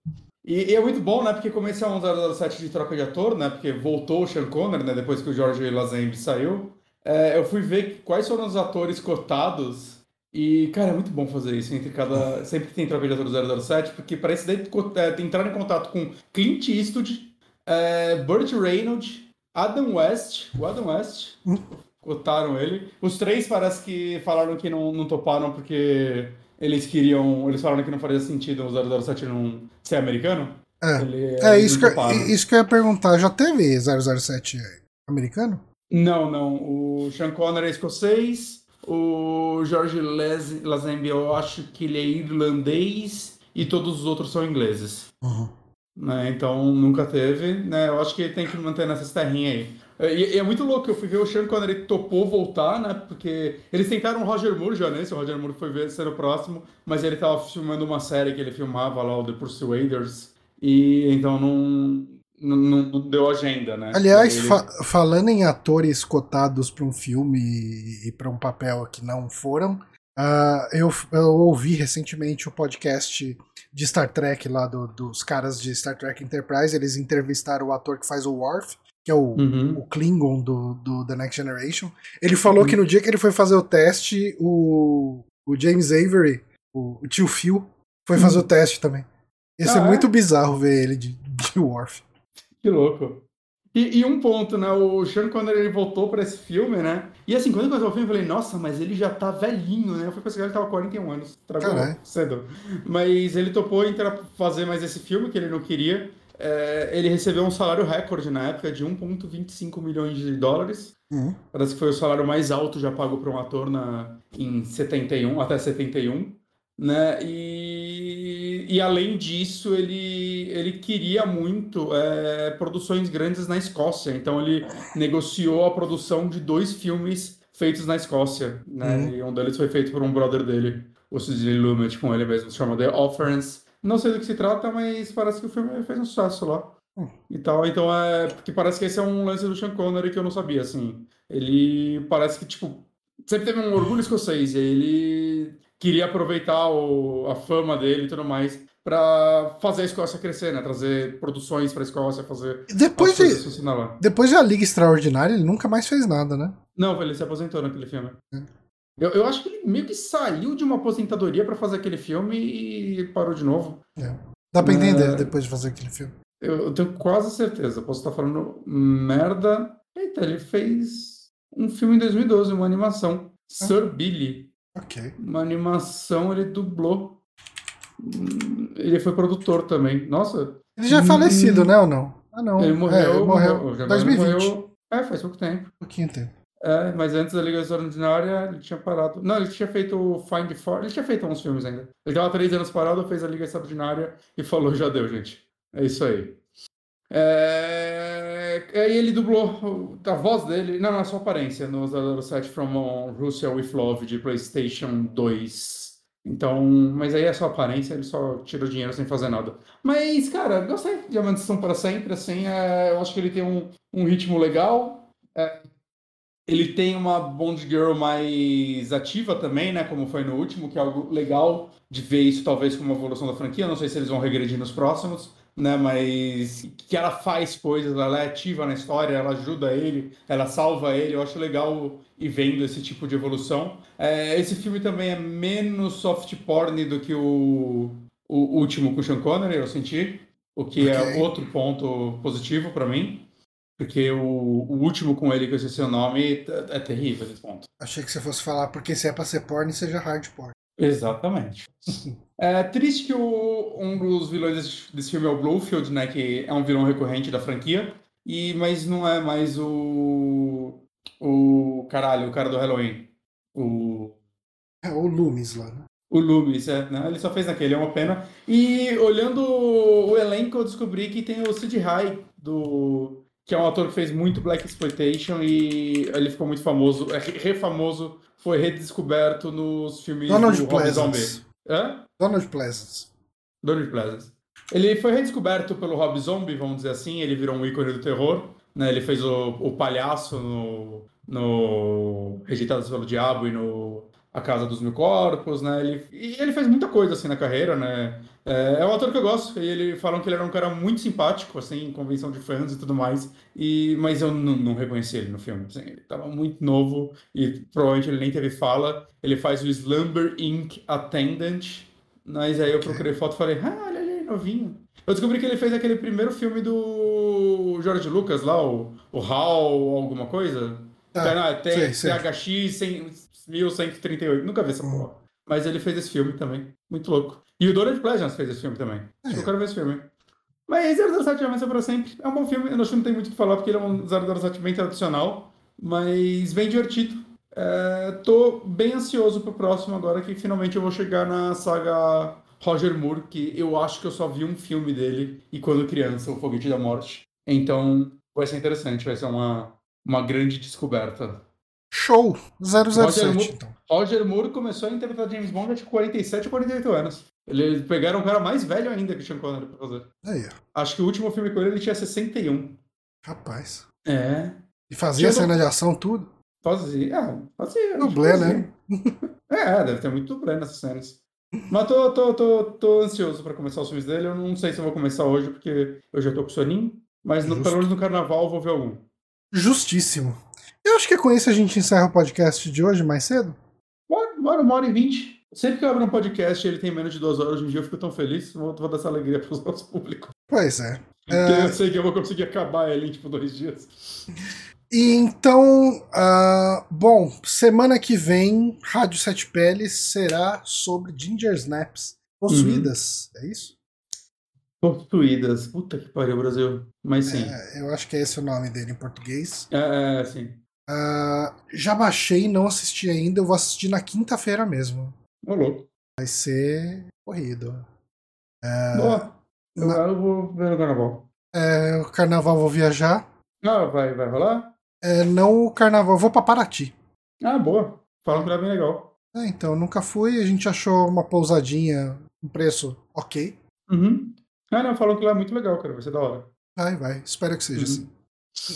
E, e é muito bom, né? Porque é um 007 de troca de ator, né? Porque voltou o Sean Connery, né? Depois que o George Lazenby saiu. é, eu fui ver quais foram os atores cotados. E, cara, é muito bom fazer isso entre cada. Sempre que tem troca de ator do 007, porque parece daí é, entrar em contato com Clint Eastwood, é, Burt Reynolds, Adam West. O Adam West. Cotaram ele. Os três parece que falaram que não, não toparam porque eles queriam. Eles falaram que não faria sentido o 007 não ser americano. É. Ele- É, isso que, isso que eu ia perguntar. Já teve 007 americano? Não, não. O Sean Connery é escocês. O George Lazenby, eu acho que ele é irlandês. E todos os outros são ingleses. Uhum. né? Então nunca teve, né? Eu acho que ele tem que manter nessas terrinhas aí. E, e é muito louco, eu fui ver o Sean quando ele topou voltar, né? Porque eles tentaram o Roger Moore já nesse, o Roger Moore foi ver ser o próximo, mas ele tava filmando uma série que ele filmava lá, o The Persuaders, e então não, não, não deu agenda, né? Aliás, Ele- fa- falando em atores cotados para um filme e, para um papel que não foram, ah, eu, eu ouvi recentemente o podcast de Star Trek lá do- dos caras de Star Trek Enterprise. Eles entrevistaram o ator que faz o Worf, que é o, Uhum. o Klingon do, do The Next Generation. Ele falou que no dia que ele foi fazer o teste, o, o James Avery, o, o tio Phil, foi fazer o teste também. Ia ser Ah, é? muito bizarro ver ele de, de Worf. Que louco. E, e um ponto, né? O Sean Connery ele voltou pra esse filme, né? E assim, quando eu comecei o filme, eu falei, nossa, mas ele já tá velhinho, né? Eu fui pesquisar, ele tava com 41 anos. Tragou cedo. Mas ele topou entrar fazer mais esse filme, que ele não queria. É, ele recebeu um salário recorde na época de 1,25 milhões de dólares. Uhum. Parece que foi o salário mais alto já pago para um ator na, em 71, até 71. Né? E, e além disso, ele, ele queria muito é, produções grandes na Escócia. Então ele negociou a produção de dois filmes feitos na Escócia. Né? Uhum. E um deles foi feito por um brother dele, o Sidney Lumet, com ele mesmo, se chama The Offerance. Não sei do que se trata, mas parece que o filme fez um sucesso lá. Hum. E tal, então é. Porque parece que esse é um lance do Sean Connery que eu não sabia, assim. Ele parece que, tipo, sempre teve um orgulho escocês, e ele queria aproveitar o- a fama dele e tudo mais pra fazer a Escócia crescer, né? Trazer produções pra Escócia, fazer Depois de, depois da Liga Extraordinária, ele nunca mais fez nada, né? Não, ele se aposentou naquele filme. Hum. Eu, eu acho que ele meio que saiu de uma aposentadoria pra fazer aquele filme e parou de novo. Dá pra É. entender depois de fazer aquele filme. Eu, eu tenho quase certeza. Posso estar falando merda. Eita, ele fez um filme em 2012, uma animação. Sir Billy. Ok. Uma animação, ele dublou. Hum, Ele foi produtor também. Nossa, Ele já é Hum. falecido, né, ou não? Ah, não. ele É, morreu. ele morreu. já 2020. morreu- É, faz pouco tempo. pouquinho tempo. É, mas antes da Liga Extraordinária, ele tinha parado. Não, ele tinha feito o Find For. Ele tinha feito uns filmes ainda. Ele tava três anos parado, fez a Liga Extraordinária e falou: já deu, gente. É isso aí. É... Aí ele dublou a voz dele, não, a sua aparência, no 007 From Russia with Love de PlayStation 2. Então, mas aí é só aparência, ele só tira o dinheiro sem fazer nada. Mas, cara, gostei de Amantes São para Sempre, assim, é, eu acho que ele tem um, um ritmo legal. É, ele tem uma Bond Girl mais ativa também, né? Como foi no último, que é algo legal de ver isso talvez como uma evolução da franquia. Não sei se eles vão regredir nos próximos, né? Mas que ela faz coisas, ela é ativa na história, ela ajuda ele, ela salva ele. Eu acho legal ir vendo esse tipo de evolução. É, esse filme também é menos soft porn do que o, o último com o Sean Connery, eu senti. O que é Ok. outro ponto positivo para mim. Porque o, o último com ele, que eu esqueci o nome, é terrível esse ponto. Achei que você fosse falar porque se é pra ser porn, seja hard porn. Exatamente. É triste que o, um dos vilões desse, desse filme é o Blofeld, né? Que é um vilão recorrente da franquia. E, mas não é mais o. O. Caralho, o cara do Halloween. O. É o Loomis lá, né? O Loomis, é, né? Ele só fez naquele, é uma pena. E olhando o elenco, eu descobri que tem o Sid High, do... que é um ator que fez muito Black Exploitation e ele ficou muito famoso, é re- refamoso, foi redescoberto nos filmes Donald do Rob Zombie. Hã? Donald Pleasance. Donald Pleasance. Ele foi redescoberto pelo Rob Zombie, vamos dizer assim, ele virou um ícone do terror. Né? Ele fez o, o palhaço no, no Rejeitados pelo Diabo e no A Casa dos Mil Corpos, né? Ele, e ele fez muita coisa assim na carreira, né? É, é um ator que eu gosto, e ele falam que ele era um cara muito simpático, assim, em convenção de fãs e tudo mais, e, mas eu não, reconheci ele no filme. Assim, ele estava muito novo e provavelmente ele nem teve fala. Ele faz o Slumber Inc. Attendant, mas aí eu procurei foto e falei, ah, olha ali, novinho. Eu descobri que ele fez aquele primeiro filme do George Lucas lá, o, o HAL, alguma coisa. Ah, não, tem sei, THX 1138. Nunca vi essa hum. porra. Mas ele fez esse filme também. Muito louco. E o Donald Pleasance fez esse filme também. É. Eu quero ver esse filme. Mas 007 Avança para Sempre é um bom filme. Eu acho que não tem muito o que falar, porque ele é um 007 bem tradicional, mas bem divertido. É, tô bem ansioso pro próximo agora, que finalmente eu vou chegar na saga Roger Moore, que eu acho que eu só vi um filme dele, e quando criança, O Foguete da Morte. Então, vai ser interessante, vai ser uma, uma grande descoberta. Show! 007, Roger Moore, então. Roger Moore começou a interpretar James Bond aos 47 ou 48 anos. Eles pegaram um cara mais velho ainda que Sean Connery pra fazer. Aí, Acho que o último filme com ele ele tinha 61. Rapaz. É. E fazia tinha cena do... de ação, tudo? Fazia, é, fazia. Dublê, né? é, deve ter muito dublê nessas cenas. Mas tô, tô, tô, tô ansioso pra começar os filmes dele. Eu não sei se eu vou começar hoje, porque eu já tô com soninho. Mas no, pelo menos no carnaval eu vou ver algum. Justíssimo. Eu acho que com isso a gente encerra o podcast de hoje mais cedo. Bora, bora uma hora e vinte. Sempre que eu abro um podcast e ele tem menos de duas horas hoje em dia, eu fico tão feliz. Vou, vou dar essa alegria para os nossos públicos. Pois é. Porque é... eu sei que eu vou conseguir acabar ele em tipo dois dias. E então, uh, bom, semana que vem, Rádio Sete Peles será sobre Ginger Snaps possuídas, uhum. é isso? Possuídas, puta que pariu, Brasil. Mas sim. É, eu acho que é esse o nome dele em português. É, é sim. Uh, já baixei, não assisti ainda, eu vou assistir na quinta-feira mesmo. Ô, louco. Vai ser corrido. É, Boa. Eu, na... eu vou ver o carnaval. É, o carnaval vou viajar. Ah, vai, vai rolar? É, não o carnaval, vou pra Paraty. Ah, boa. Falam que é bem legal. É, então, nunca fui, a gente achou uma pousadinha, um preço ok. Uhum. Ah, não, falam que lá é muito legal, cara, vai ser da hora. Vai, vai, espero que seja uhum. assim.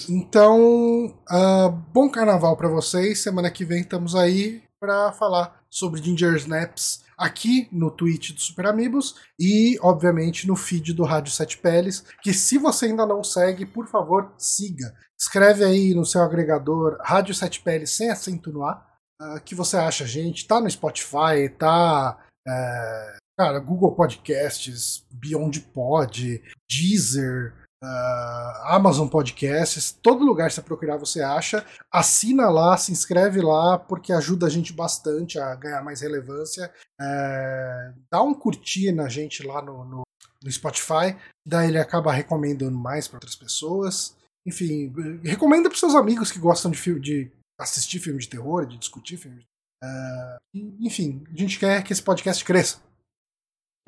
Então, uh, bom carnaval para vocês. Semana que vem estamos aí para falar sobre Ginger Snaps aqui no Twitch do Super Amigos e, obviamente, no feed do Rádio Sete Peles, que se você ainda não segue, por favor, siga. Escreve aí no seu agregador Rádio Sete Peles sem acento no A, uh, que você acha, gente. Tá no Spotify, tá... Uh, cara, Google Podcasts, Beyond Pod, Deezer, Uh, Amazon Podcasts, todo lugar que você procurar você acha. Assina lá, se inscreve lá, porque ajuda a gente bastante a ganhar mais relevância. Uh, dá um curtir na gente lá no, no, no Spotify, daí ele acaba recomendando mais para outras pessoas. Enfim, recomenda para seus amigos que gostam de, de assistir filme de terror, de discutir filme. Uh, enfim, a gente quer que esse podcast cresça.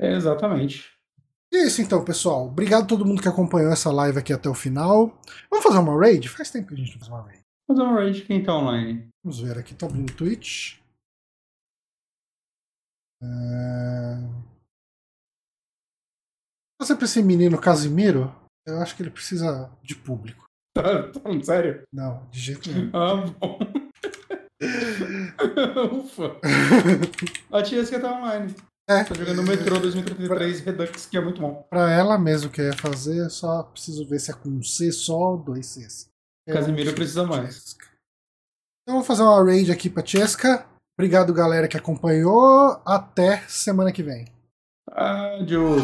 É, exatamente. E é isso então, pessoal. Obrigado a todo mundo que acompanhou essa live aqui até o final. Vamos fazer uma raid? Faz tempo que a gente não faz uma raid. Fazer uma raid, quem tá online? Vamos ver aqui, tá abrindo o Twitch. É... Você pra esse menino Casimiro, eu acho que ele precisa de público. Tá, falando sério? Não, de jeito nenhum. Ah, bom. Ufa. A tia que tá online. É. Tô jogando Metro 2033 pra, Redux, que é muito bom. Pra ela mesmo que eu ia fazer, só preciso ver se é com C só ou dois Cs. Casimiro precisa mais. Então vou fazer uma raid aqui pra Chesca. Obrigado, galera, que acompanhou. Até semana que vem. Adiós.